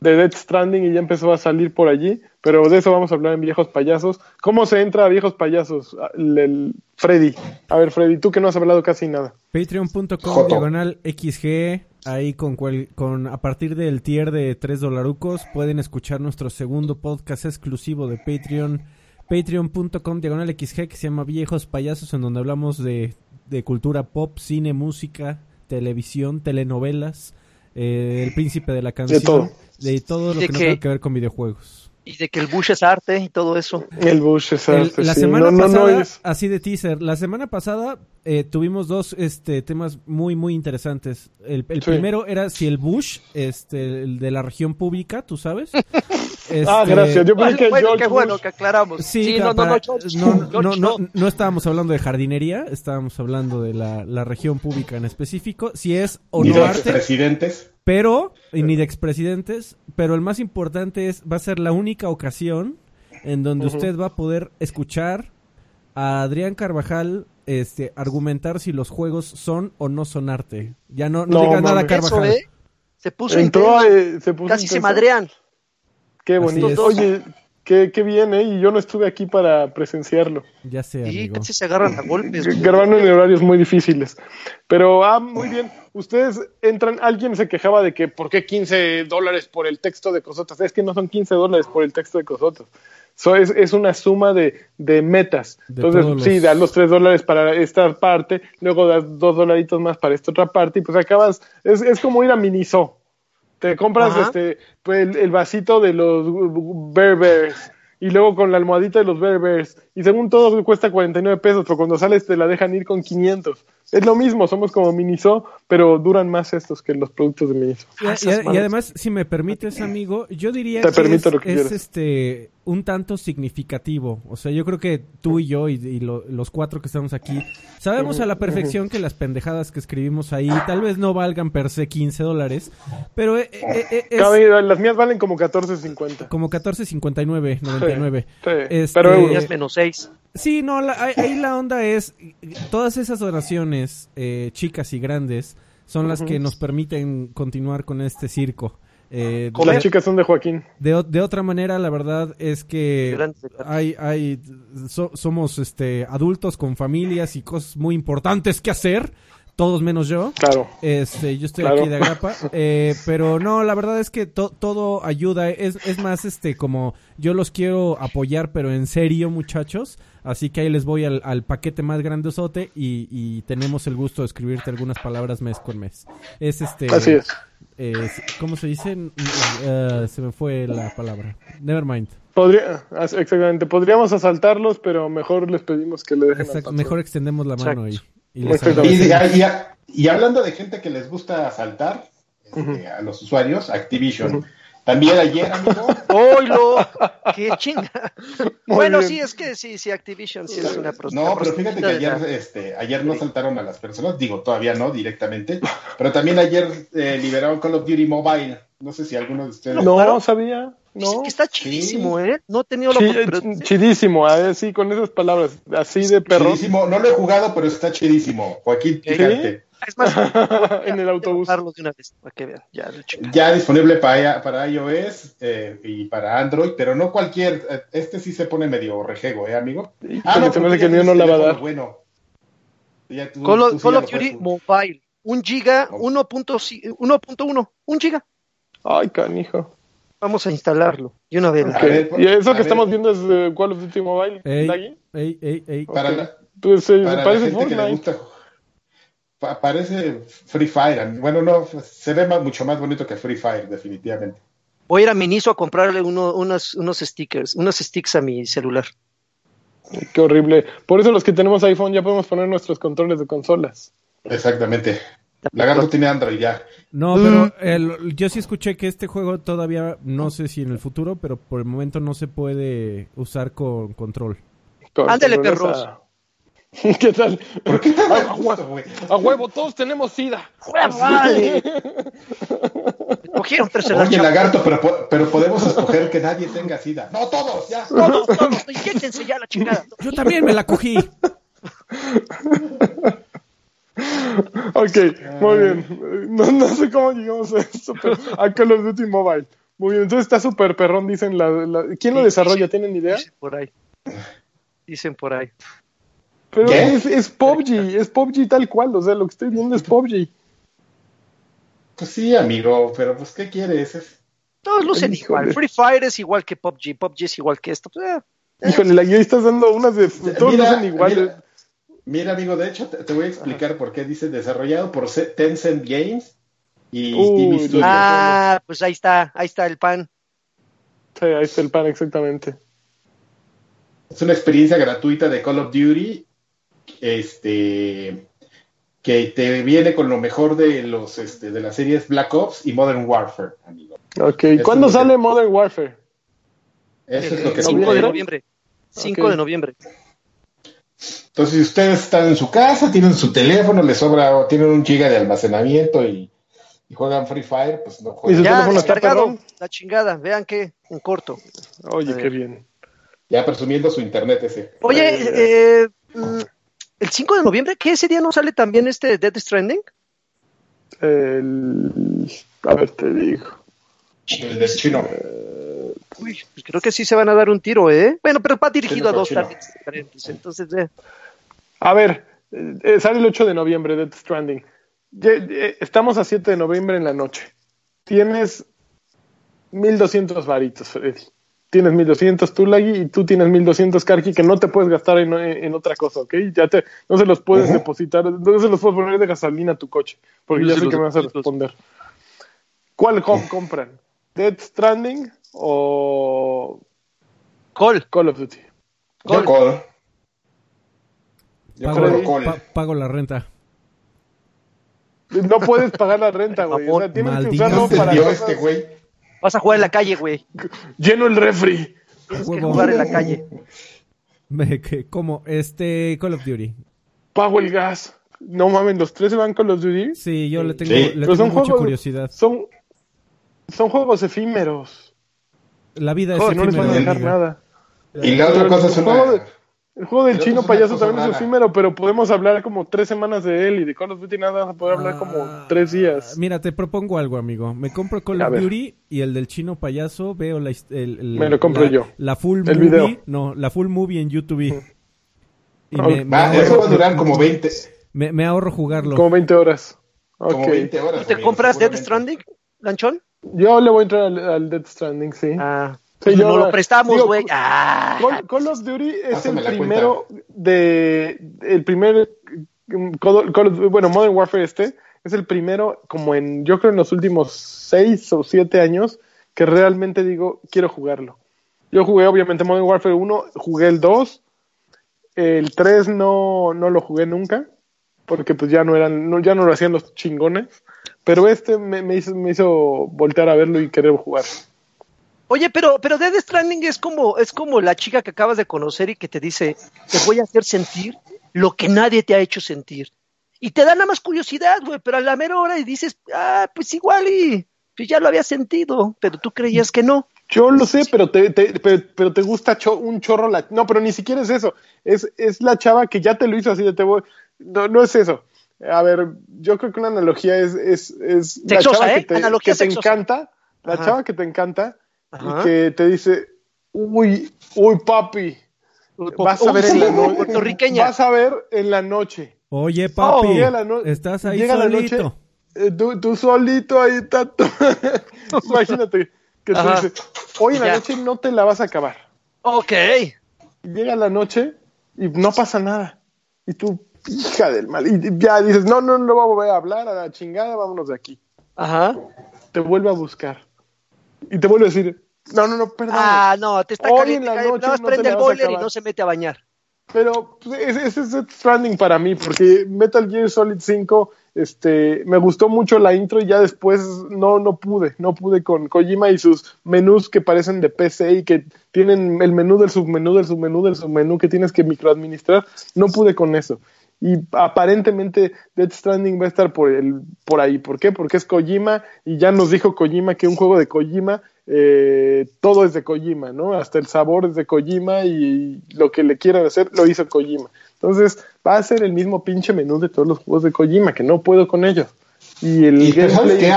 de Dead Stranding y ya empezó a salir por allí, pero de eso vamos a hablar en viejos payasos. ¿Cómo se entra a viejos payasos? El, Freddy. A ver, Freddy, tú que no has hablado casi nada. Patreon.com diagonal XG. Ahí con, con a partir del tier de 3 dolarucos pueden escuchar nuestro segundo podcast exclusivo de Patreon patreon.com diagonal XG que se llama Viejos Payasos en donde hablamos de, de cultura pop, cine, música, televisión, telenovelas, eh, el príncipe de la canción, de todo, de todo lo que, no tiene que ver con videojuegos. Y de que el Bush es arte y todo eso. El Bush es arte. la semana pasada, así de teaser, la semana pasada eh, tuvimos dos este, temas muy, muy interesantes. El, primero era si el Bush, este, el de la región pública, tú sabes. [laughs] ah, este, gracias. Yo pensé que bueno, qué bueno que aclaramos. Sí, no, no, no, no, no, estábamos hablando de jardinería, estábamos hablando de la, la región pública en específico. Si es o no arte. presidentes? Pero, ni de expresidentes, pero el más importante es, va a ser la única ocasión en donde usted va a poder escuchar a Adrián Carvajal este, argumentar si los juegos son o no son arte. Ya no, no, diga nada Carvajal. ¿eh? Se puso Entró, eh, se puso Casi se madrean. Qué bonito. Oye, qué, qué bien, ¿eh? Y yo no estuve aquí para presenciarlo. Ya sé, amigo. casi se agarran a golpes. Grabando en horarios muy difíciles. Pero, ah, muy bien. Ustedes entran, alguien se quejaba de que, ¿por qué 15 dólares por el texto de Cosotas? Es que no son 15 dólares por el texto de Cosotas. es, es, una suma de, de metas. Entonces, sí, das los tres dólares para esta parte, luego das dos dolaritos más para esta otra parte, y pues acabas, es, es como ir a Miniso. Te compras este pues, el, vasito de los Bear Bears y luego con la almohadita de los Bear Bears. Y según todo cuesta 49 pesos, pero cuando sales te la dejan ir con 500. Es lo mismo, somos como Miniso, pero duran más estos que los productos de Miniso. Y, además, si me permites, amigo, yo diría que, es, este un tanto significativo. O sea, yo creo que tú y yo y, los cuatro que estamos aquí sabemos a la perfección que las pendejadas que escribimos ahí tal vez no valgan per se 15 dólares, pero eh, las mías valen como 14.50. Como 14.59, 99. Este, pero menos 6. Sí, no, ahí la onda es, todas esas donaciones, eh, chicas y grandes, son las que nos permiten continuar con este circo. Eh, las chicas son de Joaquín. De, de, otra manera, la verdad es que hay, hay somos este adultos con familias y cosas muy importantes que hacer todos menos yo. Claro. Este, yo estoy aquí de agrapa. [laughs] Eh, pero no, la verdad es que todo ayuda. Es, es más, este, como yo los quiero apoyar, pero en serio, muchachos. Así que ahí les voy al, al paquete más grandesote y, y tenemos el gusto de escribirte algunas palabras mes con mes. Es este. Así es. ¿Cómo se dice? Uh, se me fue la palabra. Nevermind. Podría, exactamente. Podríamos asaltarlos, pero mejor les pedimos que le dejen. mejor extendemos la mano ahí. Y, hablando de gente que les gusta asaltar este, a los usuarios, Activision. También ayer, amigo. [laughs] ¡Oilo! ¡Qué chinga! [laughs] bueno, sí, es que sí, sí, Activision sí es una prostituta. No, pero fíjate que ayer, este, ayer no saltaron a las personas, digo, todavía no directamente, pero también ayer eh, liberaron Call of Duty Mobile. No sé si alguno de ustedes. No, no sabía. No. Está chidísimo, ¿eh? No he tenido la oportunidad. Chidísimo, así con esas palabras, así de perro. Chidísimo, no lo he jugado, pero está chidísimo. Joaquín, fíjate. Es más, [laughs] en el autobús. Ya, disponible para, para iOS eh, y para Android, pero no cualquier. Eh, este sí se pone medio rejego, ¿eh, amigo? Ah, no, que el mío no la va a dar. Bueno. Call, of Duty Mobile, un giga, 1.1, un giga. Ay, canijo. Vamos a instalarlo. Y una vez. ¿Y eso que estamos viendo es de Call of Duty Mobile? Ey, ey, ey, Para, la, pues, eh, para parece la gente que le gusta parece Free Fire. Bueno, no, se ve mucho más bonito que Free Fire, definitivamente. Voy a ir a Miniso a comprarle uno, unos, unos stickers, unos sticks a mi celular. Qué horrible. Por eso los que tenemos iPhone ya podemos poner nuestros controles de consolas. Exactamente. Lagarto tiene Android ya. No, pero el, yo sí escuché que este juego todavía, no sé si en el futuro, pero por el momento no se puede usar con control. Ándale, perros. [laughs] ¿Qué tal? a, huevo, todos tenemos sida. Vale. [laughs] Cogieron tres Oye, lagarto, pero, pero podemos escoger que nadie tenga sida. No, todos, ya. Todos, todos. Inyéctense ya la chingada. Yo también me la cogí. [laughs] [laughs] ok, muy bien. No, no, sé cómo llegamos a esto, pero a Call of Duty Mobile. Muy bien, entonces está súper perrón, dicen la, ¿Quién lo desarrolla? ¿Tienen idea? Dicen por ahí. Dicen por ahí. Pero es, es PUBG, es PUBG tal cual, o sea, lo que estoy viendo es PUBG. Pues sí, amigo, pero pues ¿qué quieres? Todos lucen igual. Free Fire es igual que PUBG, PUBG es igual que esto. Pues, eh, Híjole, la guía estás dando unas de... Todos lucen igual. Mira, amigo, de hecho te, voy a explicar por qué dice desarrollado por Tencent Games y TV Studios. Ah, pues ahí está, ahí está el pan. Sí, ahí está el pan, exactamente. Es una experiencia gratuita de Call of Duty este que te viene con lo mejor de los este, de las series Black Ops y Modern Warfare, amigo. Ok, ¿cuándo sale Modern Warfare? Eso es lo que 5 de noviembre. 5 de noviembre. Entonces, si ustedes están en su casa, tienen su teléfono, les sobra, tienen un giga de almacenamiento y, juegan Free Fire, pues no juegan. Ya, descargado, la chingada, vean que en corto. Oye, qué bien. Ya presumiendo su internet ese. Oye, eh, mm, ¿El 5 de noviembre? ¿Qué ese día no sale también este Dead Stranding? El... A ver, te digo. El chino. Uy, pues creo que sí se van a dar un tiro, ¿eh? Bueno, pero va dirigido a dos diferentes, entonces... Eh. A ver, eh, sale el 8 de noviembre Dead Stranding. estamos a 7 de noviembre en la noche. Tienes 1200 varitos, Freddy. tienes 1200 Tulagi y tú tienes 1200 Karki que no te puedes gastar en, otra cosa, ¿ok? Ya te, no se los puedes depositar, no se los puedes poner de gasolina a tu coche, porque ya sé que me vas a responder. ¿Cuál compran? ¿Dead Stranding o Call? Call of Duty. Yo Call. Yo pago, pago la renta. No puedes pagar la renta, güey. O sea, tienes que usarlo para. Este, güey. Vas a jugar en la calle, güey. Lleno el refri. Tienes que jugar en la calle. [laughs] ¿Cómo? Este Call of Duty. Pago el gas. No mames, los tres se van Call of Duty. Sí, yo le tengo, Le tengo mucha curiosidad. Son, son juegos efímeros. La vida es efímera. No les van a dejar nada. Y la otra cosa es una... El juego del chino payaso también es efímero, pero podemos hablar como tres semanas de él y de Call of Duty nada, vas a poder hablar como ah, tres días. Mira, te propongo algo, amigo. Me compro Call of Duty y el del chino payaso veo la... El, me lo compro la, yo. La full movie, no, la full movie en YouTube. Y me, me eso va a durar como 20. Me, me, ahorro jugarlo. Como 20 horas. Como 20 horas. ¿Y te compras Dead Stranding, Lanchón? Yo le voy a entrar al, al Dead Stranding, sí. Ah, no lo prestamos, güey. Ah. Call, of Duty es el primero de. El primer. bueno, Modern Warfare este es el primero, como en. Yo creo en los últimos seis o siete años, que realmente digo, quiero jugarlo. Yo jugué, obviamente, Modern Warfare 1, jugué el 2. El 3 no, no lo jugué nunca, porque pues ya no eran, no, ya no lo hacían los chingones. Pero este me, me, hizo, me hizo voltear a verlo y querer jugar. Oye, pero, pero Dead Stranding es como, es como la chica que acabas de conocer y que te dice, te voy a hacer sentir lo que nadie te ha hecho sentir. Y te da nada más curiosidad, güey, pero a la mera hora y dices, ah, pues igual y pues ya lo había sentido, pero tú creías que no. Yo lo sé, pero te, pero, te gusta un chorro la... No, pero ni siquiera es eso. Es, es la chava que ya te lo hizo así de te voy... No, no es eso. A ver, yo creo que una analogía es... es, es la chava que ¿eh? te, encanta, la chava que te encanta y que te dice, uy, uy, papi, vas a ver en la noche. Vas a ver en la noche. Oye, papi, estás ahí llega solito. La noche, eh, tú, solito ahí tanto. [laughs] Imagínate que te dice, hoy en la noche no te la vas a acabar. Ok. llega la noche y no pasa nada. Y tú, hija del mal, y ya dices, no, no, no vamos a hablar a la chingada, vámonos de aquí. Ajá. Te vuelve a buscar y te vuelve a decir, no, no, no, perdón. Ah, no, te está Hoy en la noche no prende el boiler y no se mete a bañar. Pero pues, ese es Stranding para mí, porque Metal Gear Solid 5, este, me gustó mucho la intro y ya después no, no pude, no pude con Kojima y sus menús que parecen de PC y que tienen el menú del submenú del submenú del submenú que tienes que microadministrar, no pude con eso. Y aparentemente Death Stranding va a estar por, el, por ahí. ¿Por qué? Porque es Kojima y ya nos dijo Kojima que un juego de Kojima, eh, todo es de Kojima, ¿no? Hasta el sabor es de Kojima y lo que le quieran hacer lo hizo Kojima. Entonces va a ser el mismo pinche menú de todos los juegos de Kojima, que no puedo con ellos. Y el gameplay...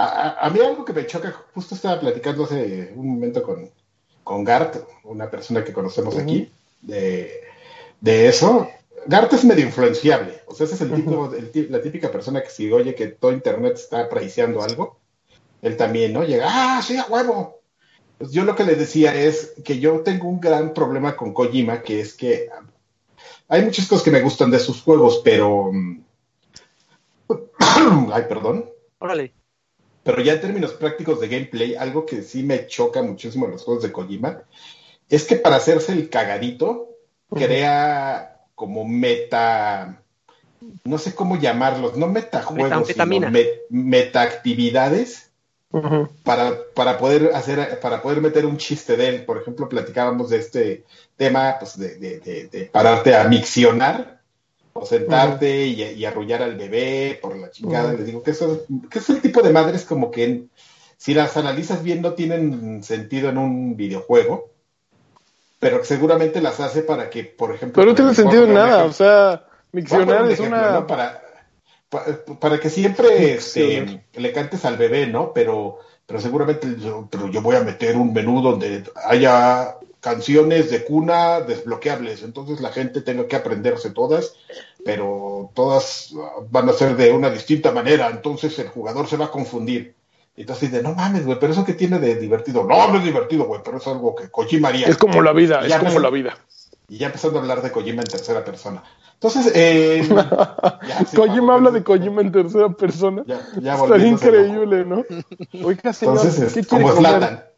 A, mí algo que me choca, justo estaba platicando hace un momento con, con Gart, una persona que conocemos aquí, de, de eso, Gart es medio influenciable. O sea, ese es el tipo, la típica persona que si oye que todo Internet está apreciando algo, él también, ¿no? Llega, ah, sí, a huevo. Pues yo lo que le decía es que yo tengo un gran problema con Kojima, que es que hay muchas cosas que me gustan de sus juegos, pero... Mm, [coughs] ay, perdón. Órale. Pero ya en términos prácticos de gameplay, algo que sí me choca muchísimo en los juegos de Kojima, es que para hacerse el cagadito, crea como meta, no sé cómo llamarlos, no metajuegos, sino meta actividades para, para poder hacer, para poder meter un chiste de él. Por ejemplo, platicábamos de este tema, pues de, de, pararte a miccionar o sentarte y, arrullar al bebé por la chingada. Les digo que eso que es el tipo de madres como que si las analizas bien no tienen sentido en un videojuego pero seguramente las hace para que, por ejemplo... Pero no tiene sentido en nada, o sea, miccionar es una... Para, para, que siempre este, le cantes al bebé, ¿no? Pero, pero seguramente pero yo voy a meter un menú donde haya canciones de cuna desbloqueables, entonces la gente tenga que aprenderse todas, pero todas van a ser de una distinta manera, entonces el jugador se va a confundir. Y entonces dice, no mames, güey, pero eso que tiene de divertido. No, no es divertido, güey, pero es algo que Kojima haría. Es como la vida, es como la vida. Y ya empezando a hablar de Kojima en tercera persona. Entonces, eh, [laughs] Kojima habla de Kojima en tercera persona. Ya, Está increíble, ¿no? Oiga, señor, Entonces, ¿qué quiere comer?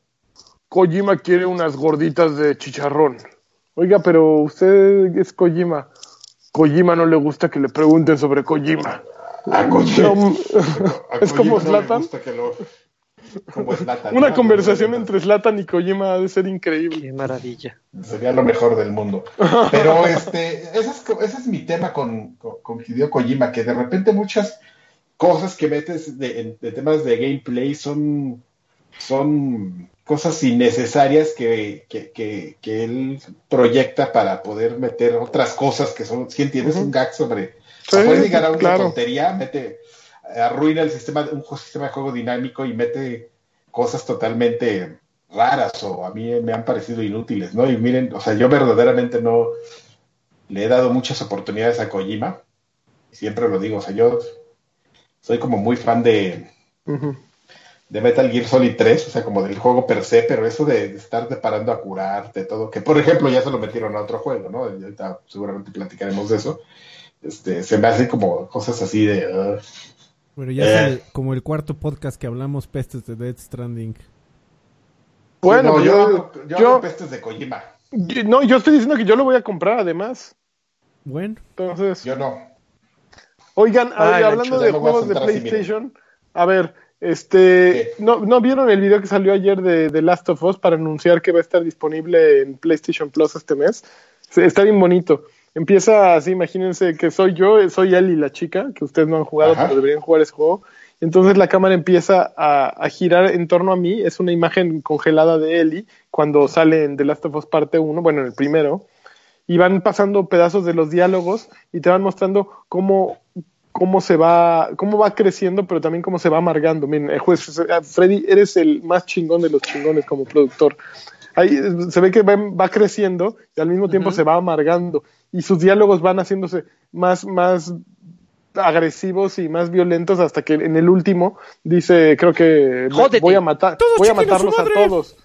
Kojima quiere unas gorditas de chicharrón. Oiga, pero usted es Kojima. Kojima no le gusta que le pregunten sobre Kojima. A Kojima. es como Slatan. Una conversación entre Slatan y Kojima ha de ser increíble. Qué maravilla. Sería lo mejor del mundo. [laughs] Pero este, ese es, mi tema con, con, Hideo Kojima, que de repente muchas cosas que metes de, temas de gameplay son, son cosas innecesarias que, que, él proyecta para poder meter otras cosas que son, si entiendes, un gag sobre... puede llegar a una tontería, mete arruina el sistema, un sistema de juego dinámico y mete cosas totalmente raras o a mí me han parecido inútiles, ¿no? Y miren, o sea, yo verdaderamente no le he dado muchas oportunidades a Kojima, siempre lo digo, o sea, yo soy como muy fan de, de Metal Gear Solid 3, o sea, como del juego per se, pero eso de, estar deparando a curarte, todo, que por ejemplo ya se lo metieron a otro juego, ¿no? Y ahorita seguramente platicaremos de eso. Este, se me hace como cosas así de... Bueno, ya es eh. como el cuarto podcast que hablamos pestes de Dead Stranding. Bueno, yo, yo, pestes de Kojima. no, yo estoy diciendo que yo lo voy a comprar además. Bueno. Entonces. Yo no. Oigan, hablando de juegos de PlayStation, a ver, este, ¿no, ¿no vieron el video que salió ayer de, de Last of Us para anunciar que va a estar disponible en PlayStation Plus este mes? Está bien bonito. Empieza así, imagínense que soy yo, soy Ellie la chica, que ustedes no han jugado, pero deberían jugar ese juego. Entonces la cámara empieza a, girar en torno a mí, es una imagen congelada de Ellie cuando sale en The Last of Us parte 1, bueno, en el primero, y van pasando pedazos de los diálogos y te van mostrando cómo, cómo se va, cómo va creciendo, pero también cómo se va amargando. Miren, juez, Freddy, eres el más chingón de los chingones como productor. Ahí se ve que va, creciendo y al mismo tiempo se va amargando y sus diálogos van haciéndose más, más agresivos y más violentos hasta que en el último dice, creo que voy a matar, voy a matarlos a todos.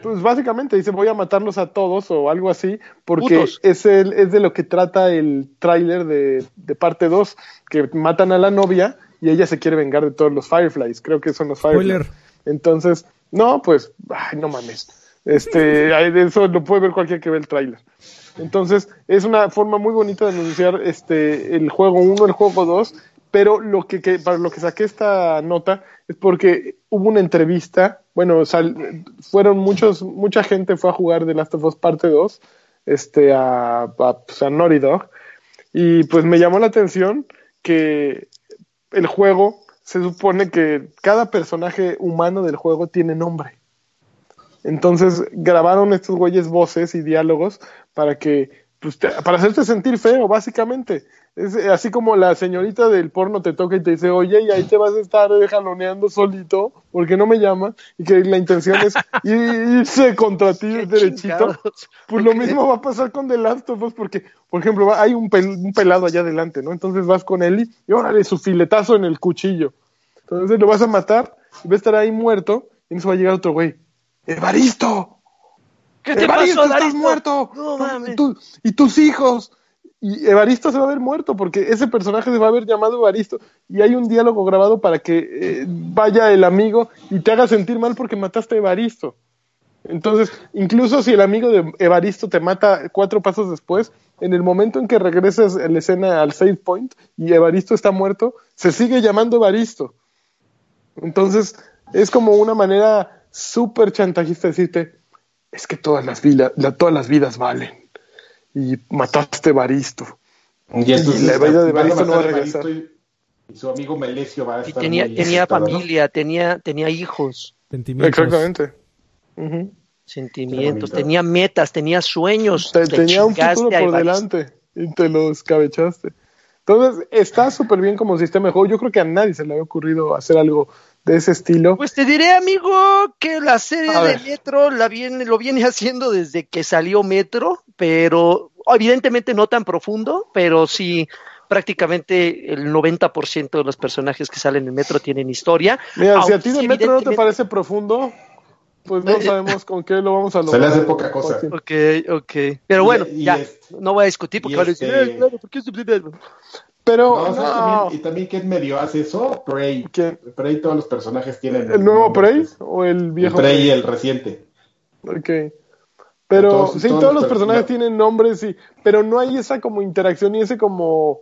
Pues básicamente dice voy a matarlos a todos o algo así, porque es, el, es de lo que trata el tráiler de, de, parte 2, que matan a la novia y ella se quiere vengar de todos los Fireflies, creo que son los Fireflies. Entonces, no, pues, ay, no mames. Este, [laughs] eso lo puede ver cualquiera que ve el tráiler. Entonces, es una forma muy bonita de anunciar este, el juego 1, el juego 2, pero lo que, para lo que saqué esta nota es porque hubo una entrevista, bueno, fueron muchos, mucha gente fue a jugar The Last of Us parte 2, este, a, a, pues, a Naughty Dog, y pues me llamó la atención que el juego se supone que cada personaje humano del juego tiene nombre. Entonces grabaron estos güeyes voces y diálogos para que, pues, para hacerte sentir feo, básicamente. Es así como la señorita del porno te toca y te dice, oye, y ahí te vas a estar jaloneando solito, porque no me llama, y que la intención es [laughs] irse contra ti derechito. Pues lo mismo va a pasar con The Last of Us, porque, por ejemplo, hay un, pelado allá adelante, ¿no? Entonces vas con él y órale, su filetazo en el cuchillo. Entonces lo vas a matar, y va a estar ahí muerto, y eso va a llegar otro güey Evaristo. ¿Qué te Evaristo, pasó, estás muerto. y tus hijos. Y Evaristo se va a ver muerto porque ese personaje se va a haber llamado Evaristo y hay un diálogo grabado para que eh, vaya el amigo y te haga sentir mal porque mataste a Evaristo. Entonces, incluso si el amigo de Evaristo te mata cuatro pasos después, en el momento en que regreses a la escena al save point y Evaristo está muerto, se sigue llamando Evaristo. Entonces, es como una manera súper chantajista decirte, es que todas las, vidas, todas las vidas valen. Y mataste a Baristo. Y, la vida de Baristo no va a regresar. Y, su amigo Melesio va a estar tenía, tenía familia, tenía, tenía hijos. Sentimientos. Exactamente. Sentimientos, tenía metas, tenía sueños. tenía un futuro por delante y te lo escabechaste. Entonces, está súper bien como sistema de juego. Yo creo que a nadie se le había ocurrido hacer algo de ese estilo. Pues te diré, amigo, que la serie de Metro la viene, lo viene [laughs] haciendo desde que salió Metro, pero evidentemente no tan profundo, pero sí prácticamente el 90% de los personajes que salen en Metro tienen historia. Mira, si a ti de Metro no te parece profundo, pues no [laughs] sabemos con qué lo vamos a lograr. Se le hace poca cosa. Ok, ok. Pero bueno, ya, no voy a discutir porque van a decir, claro, ¿por qué pero. no. y también quién medio hace eso, Prey. Prey, todos los personajes tienen. ¿El nuevo Prey o el viejo? El Prey, el reciente. Ok. Pero sí, todos, los personajes tienen nombres, y, pero no hay esa como interacción y ese como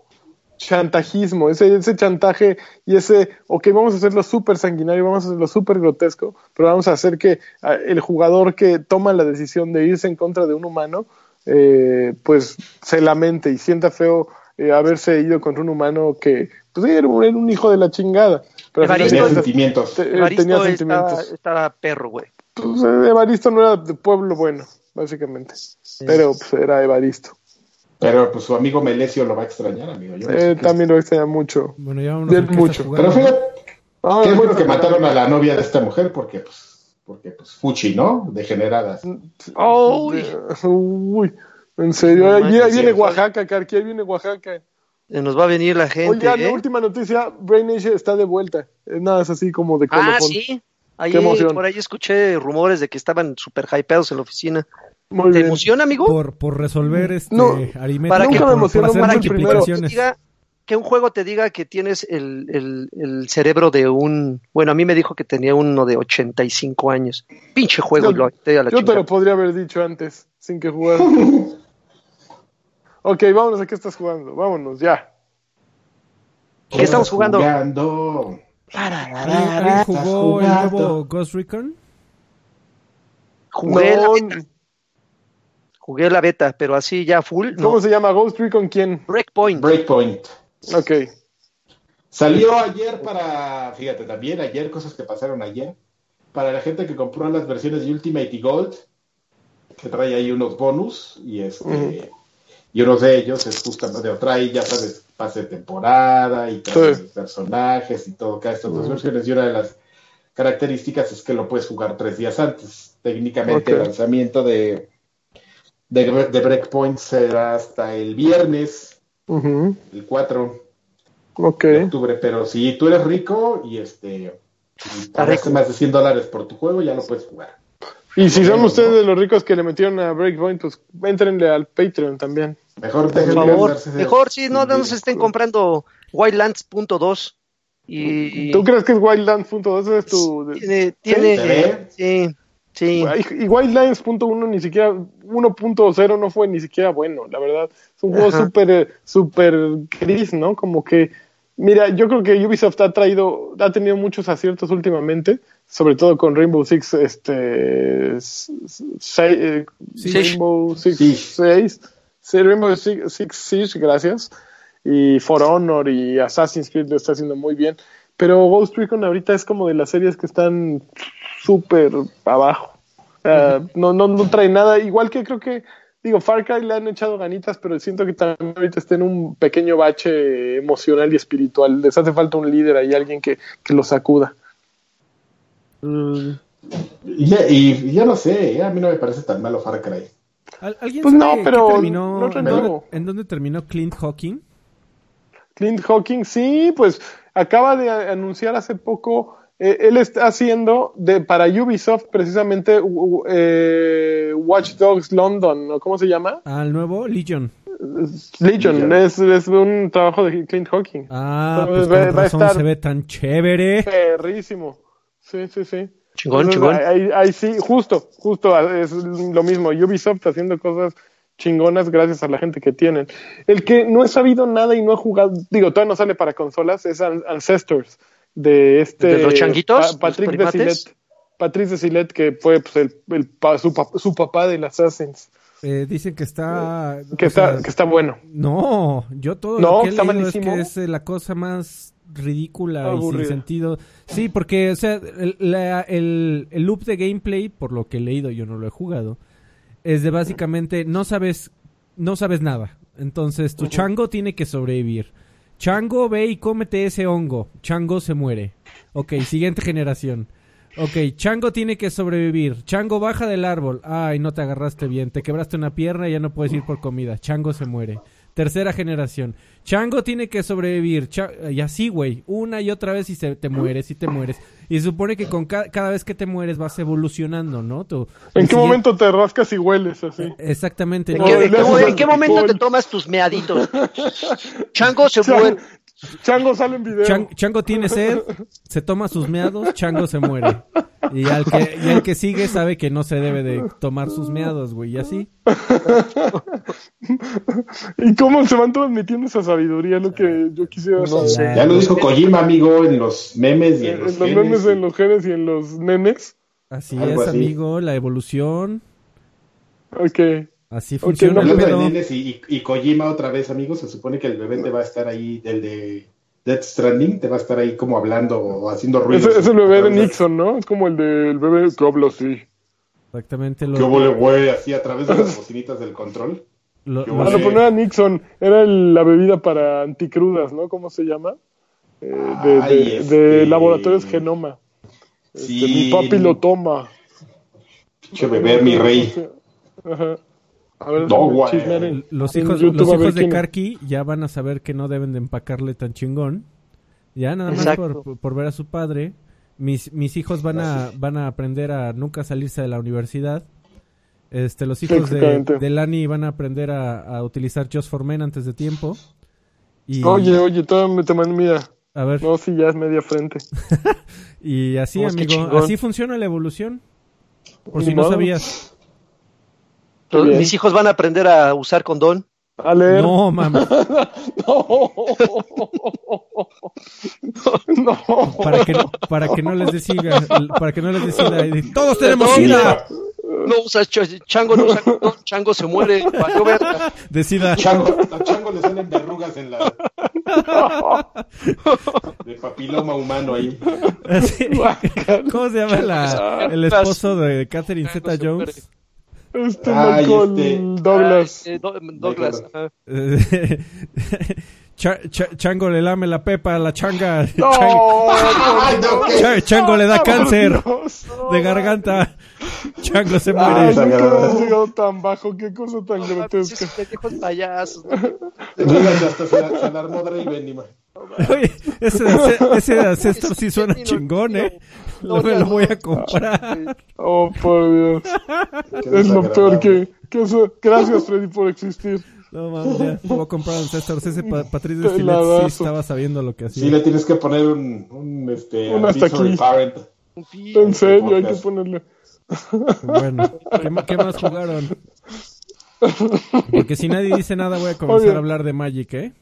chantajismo, ese, ese chantaje y ese, ok, vamos a hacerlo súper sanguinario, vamos a hacerlo súper grotesco, pero vamos a hacer que el jugador que toma la decisión de irse en contra de un humano, eh, pues se lamente y sienta feo eh, haberse ido contra un humano que pues, era, un, hijo de la chingada. Pero tenía sentimientos. tenía sentimientos. Estaba, perro, güey. Pues, eh, Evaristo no era de pueblo bueno, básicamente. Pero pues, era Evaristo. Pero pues su amigo Melesio lo va a extrañar, amigo. Yo eh, también lo extraña mucho. Bueno, ya vamos mucho. Pero fíjate, qué bueno que mataron a la novia de esta mujer porque pues porque pues fuchi, ¿no? Degeneradas. uy. En serio, ahí, viene Oaxaca, Carqui, ahí viene Oaxaca. Nos va a venir la gente. Oye, la ¿eh? última noticia, Brain Nation está de vuelta. Nada, es así como de colofón. Ah, sí. Ahí, por ahí escuché rumores de que estaban super hypeados en la oficina. Muy ¿Te emociona, amigo? Por, por resolver este no, Para que, me emociona para que, diga, que un juego te diga que tienes el, el, el, cerebro de un... Bueno, a mí me dijo que tenía uno de 85 años. Pinche juego. Yo, lo, la yo te lo podría haber dicho antes, sin que jugara. [laughs] Ok, vámonos a qué estás jugando. Vámonos, ya. ¿Qué estamos jugando? jugando? ¿Alguien jugó el nuevo Ghost Recon? Jugué la beta. Jugué la beta, pero así ya full. ¿Cómo se llama Ghost Recon quién? Breakpoint. Breakpoint. Ok. Salió ayer para, fíjate, también ayer, cosas que pasaron ayer. Para la gente que compró las versiones de Ultimate y Gold, que trae ahí unos bonus y este y uno de ellos es justamente, trae, ya sabes, pase de temporada y personajes y todo, cada estas dos versiones. Y una de las características es que lo puedes jugar tres días antes. Técnicamente el lanzamiento de, de, de, Breakpoint será hasta el viernes, el 4 de octubre. Pero si tú eres rico y este y más de 100 dólares por tu juego, ya lo puedes jugar. Y si son ustedes de los ricos que le metieron a Breakpoint, pues entrenle al Patreon también. Mejor, por favor. Mejor sí, no, no se estén comprando Wildlands.2. Y... ¿Tú crees que es Wildlands.2? es tu... Tiene, tiene, sí, sí. Y Wildlands.1 ni siquiera, 1.0 no fue ni siquiera bueno, la verdad. Es un juego súper, súper gris, ¿no? Como que, mira, yo creo que Ubisoft ha traído, ha tenido muchos aciertos últimamente, sobre todo con Rainbow Six, este, eh, Rainbow Six 6 Sí, Rainbow Six, Siege, gracias. Y For Honor y Assassin's Creed lo está haciendo muy bien. Pero Ghost Recon ahorita es como de las series que están súper abajo. no, no, no trae nada. Igual que creo que, digo, Far Cry le han echado ganitas, pero siento que también ahorita está en un pequeño bache emocional y espiritual. Les hace falta un líder ahí, alguien que, que lo sacuda. Mm. Y, ya no sé, a mí no me parece tan malo Far Cry. ¿Alguien pues no, pero terminó, ¿en, dónde, terminó Clint Hawking? Clint Hawking, sí, pues acaba de anunciar hace poco, eh, él está haciendo de, para Ubisoft precisamente eh, Watch Dogs London, ¿cómo se llama? El nuevo Legion. Legion, Es, un trabajo de Clint Hawking. Ah, pues va, razón se ve tan chévere. Perrísimo. Sí, sí, sí. Chingón, chingón. Ahí, sí, justo, justo, es lo mismo. Ubisoft haciendo cosas chingonas gracias a la gente que tienen. El que no he sabido nada y no he jugado, digo, todavía no sale para consolas, es Ancestors, de este... ¿De los changuitos? Patrick de Patrick de que fue pues, el, el, su, su, papá del Assassins. Eh, dicen que está... Que está, que está bueno. No, yo todo lo que he leído es que es eh, la cosa más ridícula y sin sentido. Sí, porque, o sea, el, el, loop de gameplay, por lo que he leído, yo no lo he jugado, es de básicamente no sabes, no sabes nada. Entonces tu chango tiene que sobrevivir. Chango ve y cómete ese hongo. Chango se muere. Ok, siguiente generación. Ok, Chango tiene que sobrevivir. Chango baja del árbol. Ay, no te agarraste bien. Te quebraste una pierna y ya no puedes ir por comida. Chango se muere tercera generación. Chango tiene que sobrevivir. y así, güey. Una y otra vez y se, te mueres y te mueres. Y se supone que con cada vez que te mueres vas evolucionando, ¿no? ¿En qué momento te rascas y hueles así? E, exactamente. ¿En, qué, momento te tomas tus meaditos? [laughs] Chango se muere. Chango sale en video. Chango tiene sed, se toma sus meados, Chango se muere. Y al que, y el que sigue sabe que no se debe de tomar sus meados, güey, y así. ¿Y cómo se van transmitiendo esa sabiduría? Lo que yo quisiera saber. Ya lo dijo Kojima, amigo, en los memes y en, los, en los memes, en los genes y en los memes. Así es, amigo, la evolución. Ok. Así funciona. y, y, Kojima otra vez, amigos, se supone que el bebé te va a estar ahí, el de Death Stranding, te va a estar ahí como hablando o haciendo ruido. Es, el bebé de Nixon, ¿no? Es como el del bebé que habla así. Exactamente. Lo... Que huele, güey, así a través de las bocinitas del control. Lo, ah, no, pero no era Nixon, era la bebida para anticrudas, ¿no? ¿Cómo se llama? Eh, de, de, este, laboratorios Genoma. Sí. Este, mi papi lo toma. Che bebé, mi rey. Ajá. Los hijos, los hijos de Karki ya van a saber que no deben de empacarle tan chingón. Ya nada más por, ver a su padre. Mis, mis hijos van a, van a aprender a nunca salirse de la universidad. Este, los hijos de, de, Lani van a aprender a, utilizar Just for Men antes de tiempo. Y... Oye, oye, todo me te mira. A ver. No, si ya es media frente. [laughs] y así, amigo, así funciona la evolución. Por si no sabías. Mis hijos van a aprender a usar condón. A leer. No, mamá. [laughs] no. [laughs] no. Para que, para que no les decida, para que no les decida, todos tenemos sida. No usa chango, no usa condón, chango se muere, Decida. Chango, a chango le salen verrugas en la de papiloma humano ahí. ¿Cómo se llama la, el esposo de Catherine Zeta Jones? Este Michael este, Douglas. Eh, Douglas. [laughs] chango le lame la pepa a la changa. No, [laughs] chango, chango le da cáncer de garganta. Chango se muere. Ay, nunca he llegado tan bajo. Qué cosa tan grotesca. payasos. hasta se, alarmó Draven, Oye, ese, ese de Ancestor sí suena chingón, ¿eh? Lo, me lo voy a comprar. Oh, por Dios. Es lo peor que, que eso. Gracias, Freddy, por existir. No mames, ya. Voy a comprar Ancestor. Ese Patricio Stilet sí estaba sabiendo lo que hacía. Sí, le tienes que poner un, un, este, un hasta aquí. En serio, hay que ponerle. Bueno, ¿qué, ¿qué, más jugaron? Porque si nadie dice nada, voy a comenzar a hablar de Magic, ¿eh?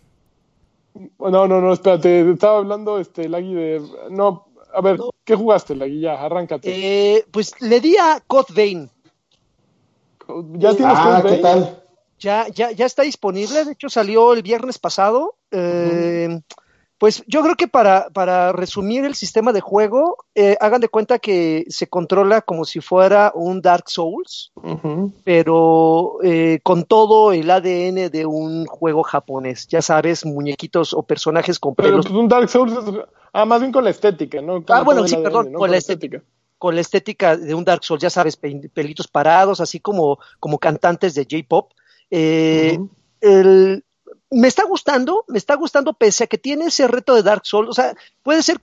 No, no, no, espérate, estaba hablando este Lagui de no, a ver, ¿qué jugaste, Lagui? Ya, arráncate. Eh, pues le di a Code Vein. ¿Ya tienes ah, ¿qué tal? Ya, ya, ya está disponible, de hecho salió el viernes pasado. Eh, pues yo creo que para, para resumir el sistema de juego, eh, hagan de cuenta que se controla como si fuera un Dark Souls, pero eh, con todo el ADN de un juego japonés. Ya sabes, muñequitos o personajes con pelos. Pero un Dark Souls ah, más bien con la estética, ¿no? ah, bueno, sí, perdón, con, la estética. Con la estética de un Dark Souls, ya sabes, pelitos parados, así como, como cantantes de J-pop. Eh, el, me está gustando, me está gustando pese a que tiene ese reto de Dark Souls, o sea, puede ser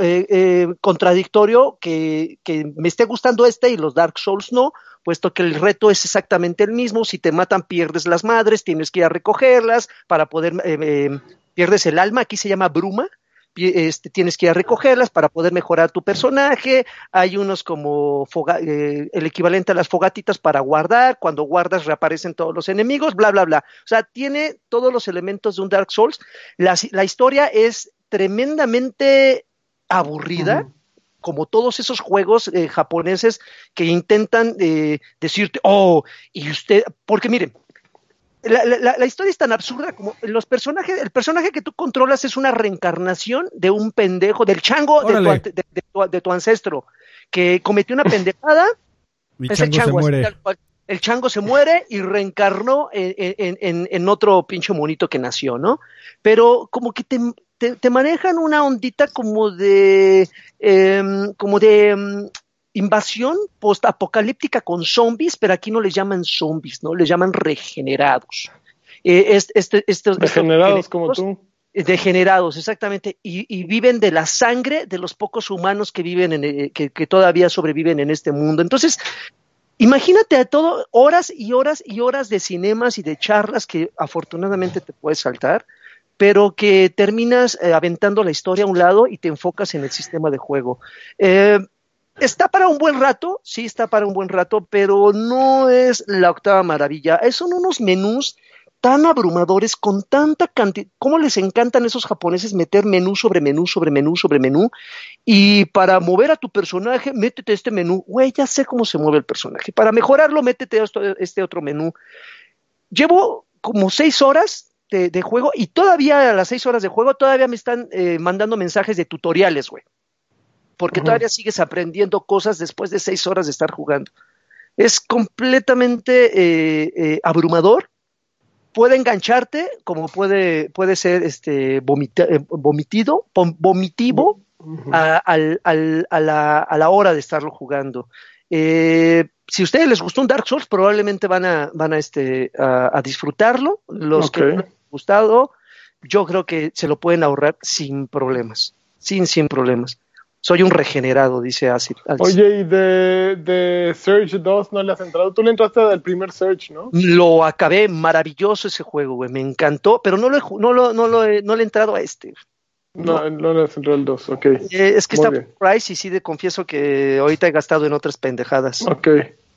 eh, eh, contradictorio que, me esté gustando este y los Dark Souls no, puesto que el reto es exactamente el mismo, si te matan pierdes las madres, tienes que ir a recogerlas para poder, eh, pierdes el alma, aquí se llama bruma, este, tienes que ir a recogerlas para poder mejorar tu personaje. Hay unos como eh, el equivalente a las fogatitas para guardar. Cuando guardas reaparecen todos los enemigos, bla, bla, bla. O sea, tiene todos los elementos de un Dark Souls. La, historia es tremendamente aburrida. como todos esos juegos eh, japoneses que intentan eh, decirte, oh, y usted, porque miren, la, historia es tan absurda como los personajes, el personaje que tú controlas es una reencarnación de un pendejo, del chango de tu, ancestro, que cometió una [laughs] pendejada. ese chango, se muere. el chango se muere y reencarnó en, otro pinche monito que nació, ¿no? Pero como que te, manejan una ondita como de, em, como de em, invasión post-apocalíptica con zombies, pero aquí no les llaman zombies, ¿no? Les llaman regenerados. este, Degenerados como tú. Degenerados, exactamente, y, viven de la sangre de los pocos humanos que viven en, que, que todavía sobreviven en este mundo. Entonces, Imagínate a todo, horas y horas y horas de cinemas y de charlas que afortunadamente te puedes saltar, pero que terminas eh, aventando la historia a un lado y te enfocas en el sistema de juego. Eh, está para un buen rato, sí está para un buen rato, pero no es la octava maravilla. Son unos menús tan abrumadores con tanta cantidad, cómo les encantan esos japoneses meter menú sobre menú sobre menú sobre menú y para mover a tu personaje, métete este menú, güey, ya sé cómo se mueve el personaje, para mejorarlo, métete este otro menú. Llevo como seis horas de, juego y todavía a las seis horas de juego todavía me están eh, mandando mensajes de tutoriales, güey, porque todavía sigues aprendiendo cosas después de seis horas de estar jugando. Es completamente eh, eh, abrumador puede engancharte, como puede, puede ser este eh, vomitido, vomitivo a, la, hora de estarlo jugando. Si a ustedes les gustó un Dark Souls, probablemente van a, van a, este, a, disfrutarlo. Los que les ha gustado, yo creo que se lo pueden ahorrar sin problemas. Sin, sin problemas. Soy un regenerado, dice Acid. Oye, y de, de Surge 2 no le has entrado. Tú le entraste al primer Surge, ¿no? Lo acabé, maravilloso ese juego, güey. Me encantó, pero no, lo, no, lo, no, lo he, no le he entrado a este. No, no, le has entrado al 2, ok. Eh, es que está por price y sí, de confieso que ahorita he gastado en otras pendejadas. Ok.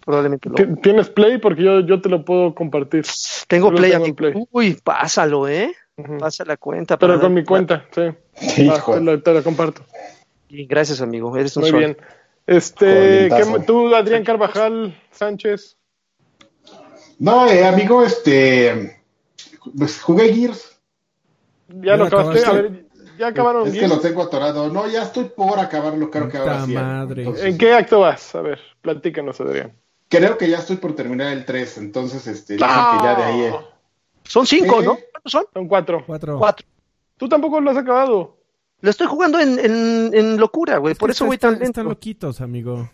Probablemente lo... ¿Tienes Play? Porque yo, yo te lo puedo compartir. Tengo Play, tengo play. Uy, pásalo, ¿eh? Pasa la cuenta. Pero con mi cuenta, sí. te la comparto gracias, amigo. Eres un Muy bien. Este, tú, Adrián Carvajal Sánchez. No, eh, amigo, este, pues jugué Gears. Ya, lo acabaste. A ver, ya acabaron. Es que lo tengo atorado. No, ya estoy por acabarlo, creo que ahora sí. Madre. ¿En qué acto vas? A ver, platícanos, Adrián. Creo que ya estoy por terminar el 3, entonces, este, que ya de ahí. Eh. Son cinco, ¿no? ¿Cuántos son? Son cuatro. Cuatro. Cuatro. Tú tampoco lo has acabado. Lo estoy jugando en, en, locura, güey. Por eso voy tan lento. Están loquitos, amigo.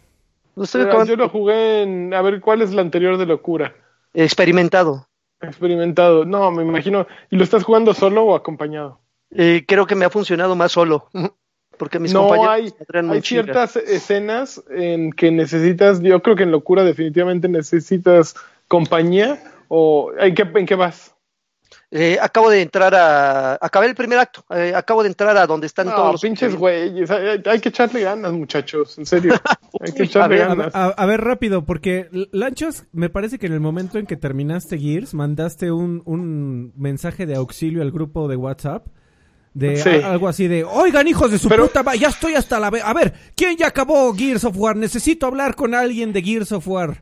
Yo lo jugué en. A ver, ¿cuál es la anterior de locura? Experimentado. Experimentado. No, me imagino. ¿Y lo estás jugando solo o acompañado? Eh, creo que me ha funcionado más solo. [laughs] Porque mis no hay, hay ciertas escenas en que necesitas. Yo creo que en locura definitivamente necesitas compañía. ¿O en qué, en qué vas? Eh, acabo de entrar a. Acabé el primer acto. Eh, acabo de entrar a donde están todos los. pinches güeyes. Hay, que echarle ganas, muchachos. En serio. [laughs] Hay que echarle ganas. A, ver, rápido, porque Lanchos, me parece que en el momento en que terminaste Gears, mandaste un, un mensaje de auxilio al grupo de WhatsApp. De algo así de, oigan hijos de su puta, ya estoy hasta la... A ver, ¿quién ya acabó Gears of War? Necesito hablar con alguien de Gears of War.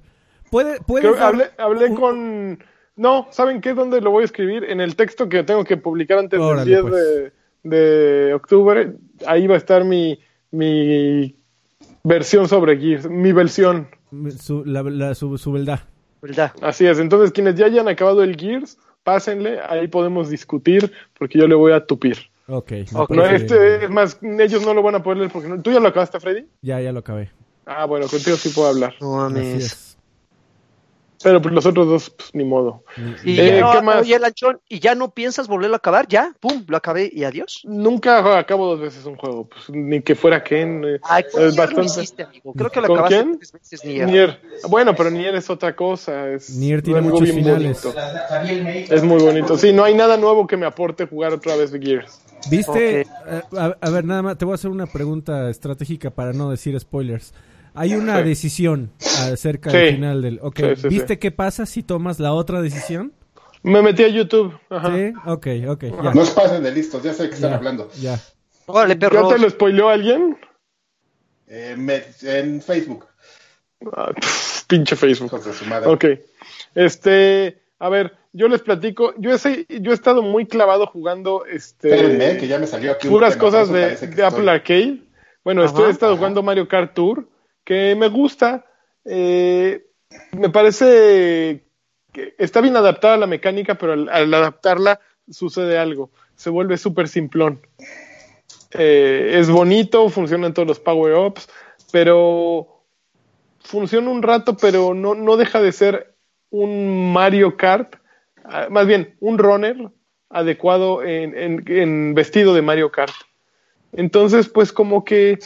¿Puede, puede hablé con no, ¿saben qué? ¿Dónde lo voy a escribir? En el texto que tengo que publicar antes del 10 pues. de, octubre. Ahí va a estar mi, mi versión sobre Gears, mi versión. Su, la, su, su verdad. Así es, entonces quienes ya hayan acabado el Gears, pásenle, ahí podemos discutir, porque yo le voy a tupir. Ok. No, este, es más, ellos no lo van a poder leer porque no. ¿Tú ya lo acabaste, Freddy? Ya, ya lo acabé. Ah, bueno, contigo sí puedo hablar. No mames. Pero pues los otros dos, pues ni modo. Y, eh, ¿qué más? el lanchón, ¿y ya no piensas volverlo a acabar? ¿Ya? ¡Pum! Lo acabé y adiós. Nunca acabo dos veces un juego, pues ni que fuera Ken. Eh, Ay, es bastante. Creo que lo acabaste quién? tres veces Nier. Nier. Bueno, pero Nier es otra cosa. Es, Nier tiene muchos finales. Es muy bonito. Sí, no hay nada nuevo que me aporte jugar otra vez de Gears. ¿Viste? Eh, a, ver, nada más, te voy a hacer una pregunta estratégica para no decir spoilers. Hay una decisión acerca del final del... Ok, ¿viste qué pasa si tomas la otra decisión? Me metí a YouTube. Ajá. Sí, ok, ok. Ya. No es pasen de listos, ya sé que están hablando. Ya. Órale, perro. ¿Ya te lo spoileó alguien? Eh, en Facebook. Ah, pinche Facebook. Ok. Este, a ver, yo les platico. Yo he, yo he estado muy clavado jugando. Este, Espérenme, que ya me salió aquí. Puras cosas de, de Apple Arcade. Bueno, estoy, he estado jugando Mario Kart Tour que me gusta. Eh, me parece que está bien adaptada la mecánica, pero al, adaptarla sucede algo. Se vuelve súper simplón. Eh, es bonito, funcionan todos los power-ups, pero funciona un rato, pero no, no deja de ser un Mario Kart ah, más bien, un runner adecuado en, en, vestido de Mario Kart. Entonces, pues como que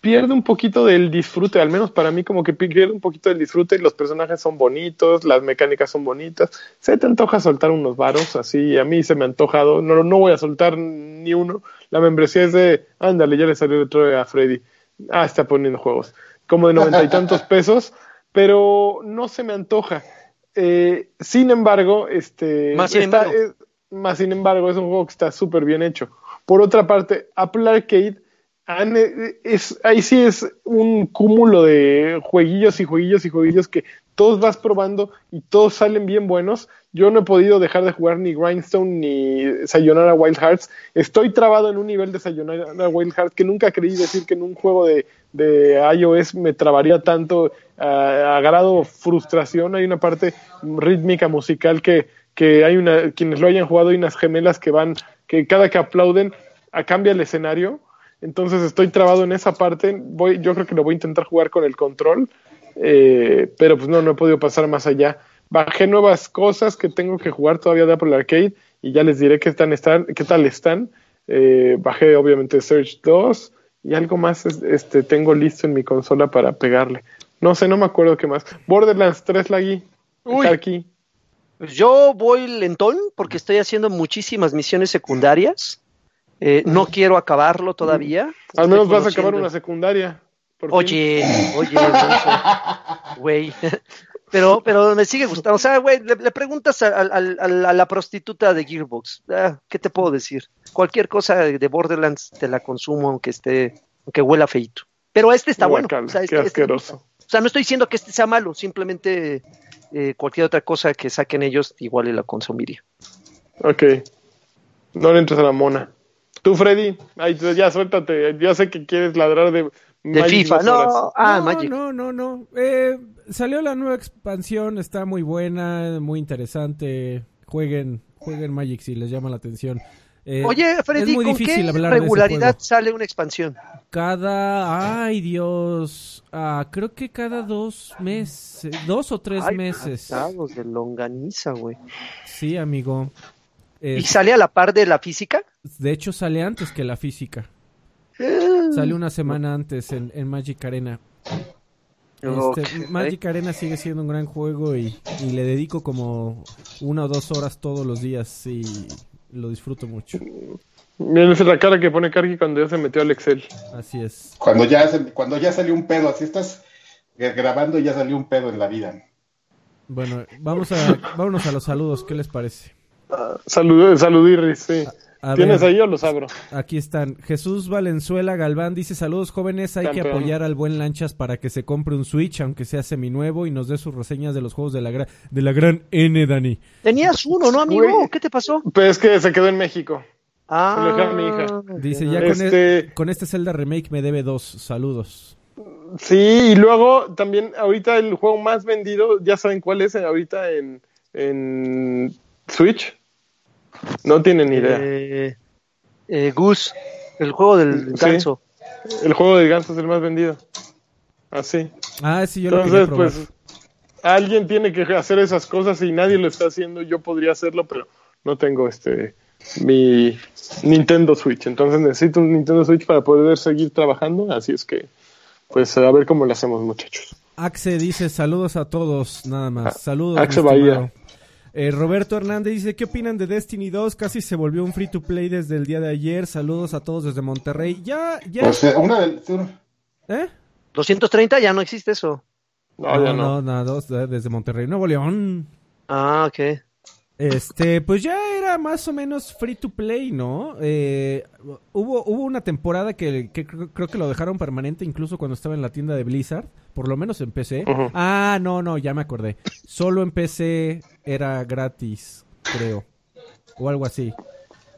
pierde un poquito del disfrute, al menos para mí como que pierde un poquito del disfrute, los personajes son bonitos, las mecánicas son bonitas, se te antoja soltar unos varos, así a mí se me ha antojado, no, no voy a soltar ni uno, la membresía es de, ándale, ya le salió otro a Freddy, ah, está poniendo juegos, como de noventa y tantos [laughs] pesos, pero no se me antoja. Eh, sin embargo, este, más sin embargo. más sin embargo, es un juego que está súper bien hecho. Por otra parte, Apple Arcade es, ahí sí es un cúmulo de jueguillos y jueguillos y jueguillos que todos vas probando y todos salen bien buenos. Yo no he podido dejar de jugar ni Grindstone ni Sayonara Wild Hearts. Estoy trabado en un nivel de Sayonara Wild Hearts que nunca creí decir que en un juego de, de iOS me trabaría tanto a, grado frustración. Hay una parte rítmica musical que, que hay una, quienes lo hayan jugado, hay unas gemelas que van, que cada que aplauden cambia el escenario entonces estoy trabado en esa parte. Voy, yo creo que lo voy a intentar jugar con el control, eh, pero pues no, no he podido pasar más allá. Bajé nuevas cosas que tengo que jugar todavía de Apple Arcade y ya les diré qué, están, están, qué tal están. Eh, bajé obviamente Search 2 y algo más este, tengo listo en mi consola para pegarle. No sé, no me acuerdo qué más. Borderlands 3 Lagui. Aquí. Pues yo voy lentón porque estoy haciendo muchísimas misiones secundarias. Eh, no quiero acabarlo todavía. Al menos vas a acabar una secundaria. oye, [laughs] oye, güey. [laughs] Pero, pero me sigue gustando. O sea, güey, le, preguntas a, la prostituta de Gearbox, ah, ¿qué te puedo decir? Cualquier cosa de Borderlands te la consumo, aunque esté, aunque huela feito. Pero este está bueno. o sea, este, este o sea, no estoy diciendo que este sea malo, simplemente eh, cualquier otra cosa que saquen ellos, igual la consumiría. Ok. No le entres a la mona. Tú, Freddy, ya suéltate. Ya sé que quieres ladrar de. De FIFA, no, ah, no, no, no, eh, salió la nueva expansión, está muy buena, muy interesante. Jueguen, jueguen Magic si les llama la atención. Eh, Oye, Freddy, ¿con qué regularidad sale una expansión? Cada, ay Dios, ah, creo que cada dos meses, dos o tres meses. de longaniza, güey. Sí, amigo. ¿Y sale a la par de la física? De hecho, sale antes que la física. [gasps] Sale una semana antes en, Magic Arena. Este, Magic Arena sigue siendo un gran juego y, le dedico como una o dos horas todos los días y lo disfruto mucho. Miren la cara que pone Karki cuando ya se metió al Excel. Así es. Cuando ya, cuando ya salió un pedo, así estás grabando y ya salió un pedo en la vida. Bueno, vamos a, vámonos a los saludos, ¿qué les parece? Salud, saludirris, sí. ¿Tienes ahí o los abro? Aquí están. Jesús Valenzuela Galván dice: Saludos jóvenes, hay que apoyar al buen Lanchas para que se compre un Switch, aunque sea seminuevo, y nos dé sus reseñas de los juegos de la, de la gran N, Dani. Tenías uno, ¿no, amigo? ¿Qué te pasó? Pues es que se quedó en México. Ah, mi hija. Dice: Ya con, este... E-, con este Zelda Remake me debe dos. Saludos. Sí, y luego también, ahorita el juego más vendido, ya saben cuál es ahorita en, en Switch. No tienen ni idea. Eh, eh, Goose, el juego del ganso. el juego del ganso es el más vendido. Así. Ah, sí, yo Entonces, lo pues, alguien tiene que hacer esas cosas y nadie lo está haciendo. Yo podría hacerlo, pero no tengo este mi Nintendo Switch. Entonces necesito un Nintendo Switch para poder seguir trabajando. Así es que, pues, a ver cómo lo hacemos, muchachos. Axe dice saludos a todos, nada más. Ah, saludos. Axe Bahía. Eh, Roberto Hernández dice, ¿qué opinan de Destiny 2? Casi se volvió un free to play desde el día de ayer. Saludos a todos desde Monterrey. Ya, ya. una ¿Eh? 230 ya no existe eso. No, no, no, no, desde Monterrey, Nuevo León. Ah, ok. Este, pues ya era más o menos free to play, ¿no? Eh, hubo, hubo una temporada que, creo que lo dejaron permanente incluso cuando estaba en la tienda de Blizzard, por lo menos en PC. Ah, no, no, ya me acordé. Solo en PC era gratis, creo. O algo así.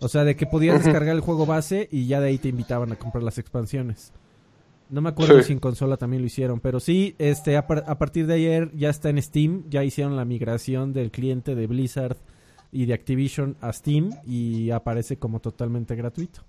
O sea, de que podías descargar el juego base y ya de ahí te invitaban a comprar las expansiones. No me acuerdo si en consola también lo hicieron, pero sí, este, a, partir de ayer ya está en Steam, ya hicieron la migración del cliente de Blizzard y de Activision a Steam y aparece como totalmente gratuito.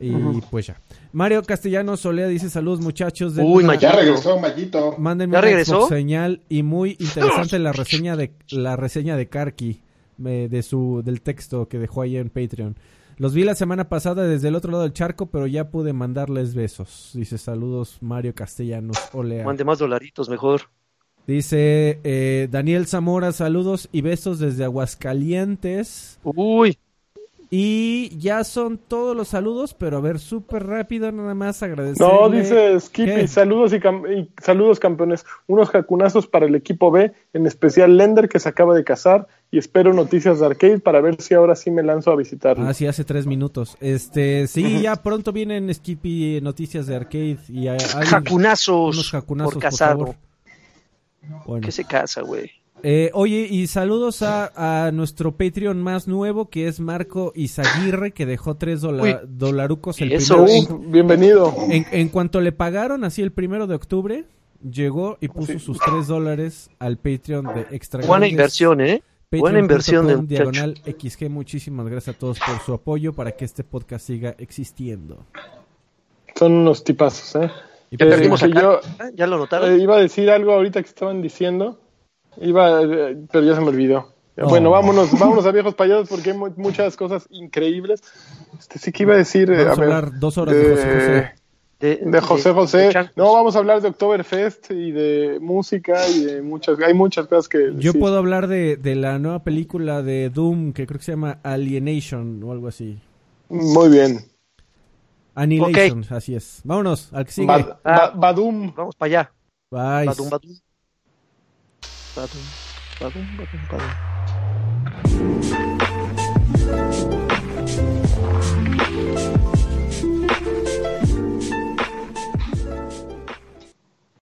Y pues ya. Mario Castellano Solea dice saludos muchachos. De Uy, ya regresó Mayito. Mándenme ¿Ya regresó? señal y muy interesante la reseña de la reseña de Karki. eh, de su, del texto que dejó ahí en Patreon. Los vi la semana pasada desde el otro lado del charco, pero ya pude mandarles besos. Dice saludos Mario Castellanos. Olea. Mande más dolaritos, mejor. Dice eh, Daniel Zamora, saludos y besos desde Aguascalientes. Uy. Y ya son todos los saludos, pero a ver, súper rápido, nada más agradecer. No, dice Skippy, saludos y, saludos campeones. Unos jacunazos para el equipo B, en especial Lender que se acaba de casar y espero noticias de Arcade para ver si ahora sí me lanzo a visitarlo. Ah, sí, hace tres minutos. Este, sí, ya pronto vienen Skippy noticias de Arcade y jacunazos, unos jacunazos por, casado. Bueno. ¿Qué se casa, güey? Eh, oye, y saludos a, nuestro Patreon más nuevo, que es Marco Izaguirre, que dejó tres dolarucos el eso, bienvenido. En, cuanto le pagaron, así el primero de octubre, llegó y puso sus tres dólares al Patreon de Extra Buena inversión, ¿eh? Buena inversión de Diagonal XG. Muchísimas gracias a todos por su apoyo para que este podcast siga existiendo. Son unos tipazos, ¿eh? ¿Ya, eh, yo, ¿Ya lo notaron? Eh, iba a decir algo ahorita que estaban diciendo Iba, pero ya se me olvidó. Bueno, vámonos, vámonos a viejos payasos porque hay muchas cosas increíbles. Este sí que iba a decir. Vamos a, hablar dos horas de, José José. De, José José. no, vamos a hablar de Oktoberfest y de música y de muchas. Hay muchas cosas que. Yo puedo hablar de, de la nueva película de Doom que creo que se llama Alienation o algo así. Muy bien. Annihilation, así es. Vámonos, al que sigue. Ah, Badum. Vamos para allá. Bye. Badum, badum. Badum, badum, badum, badum. thank you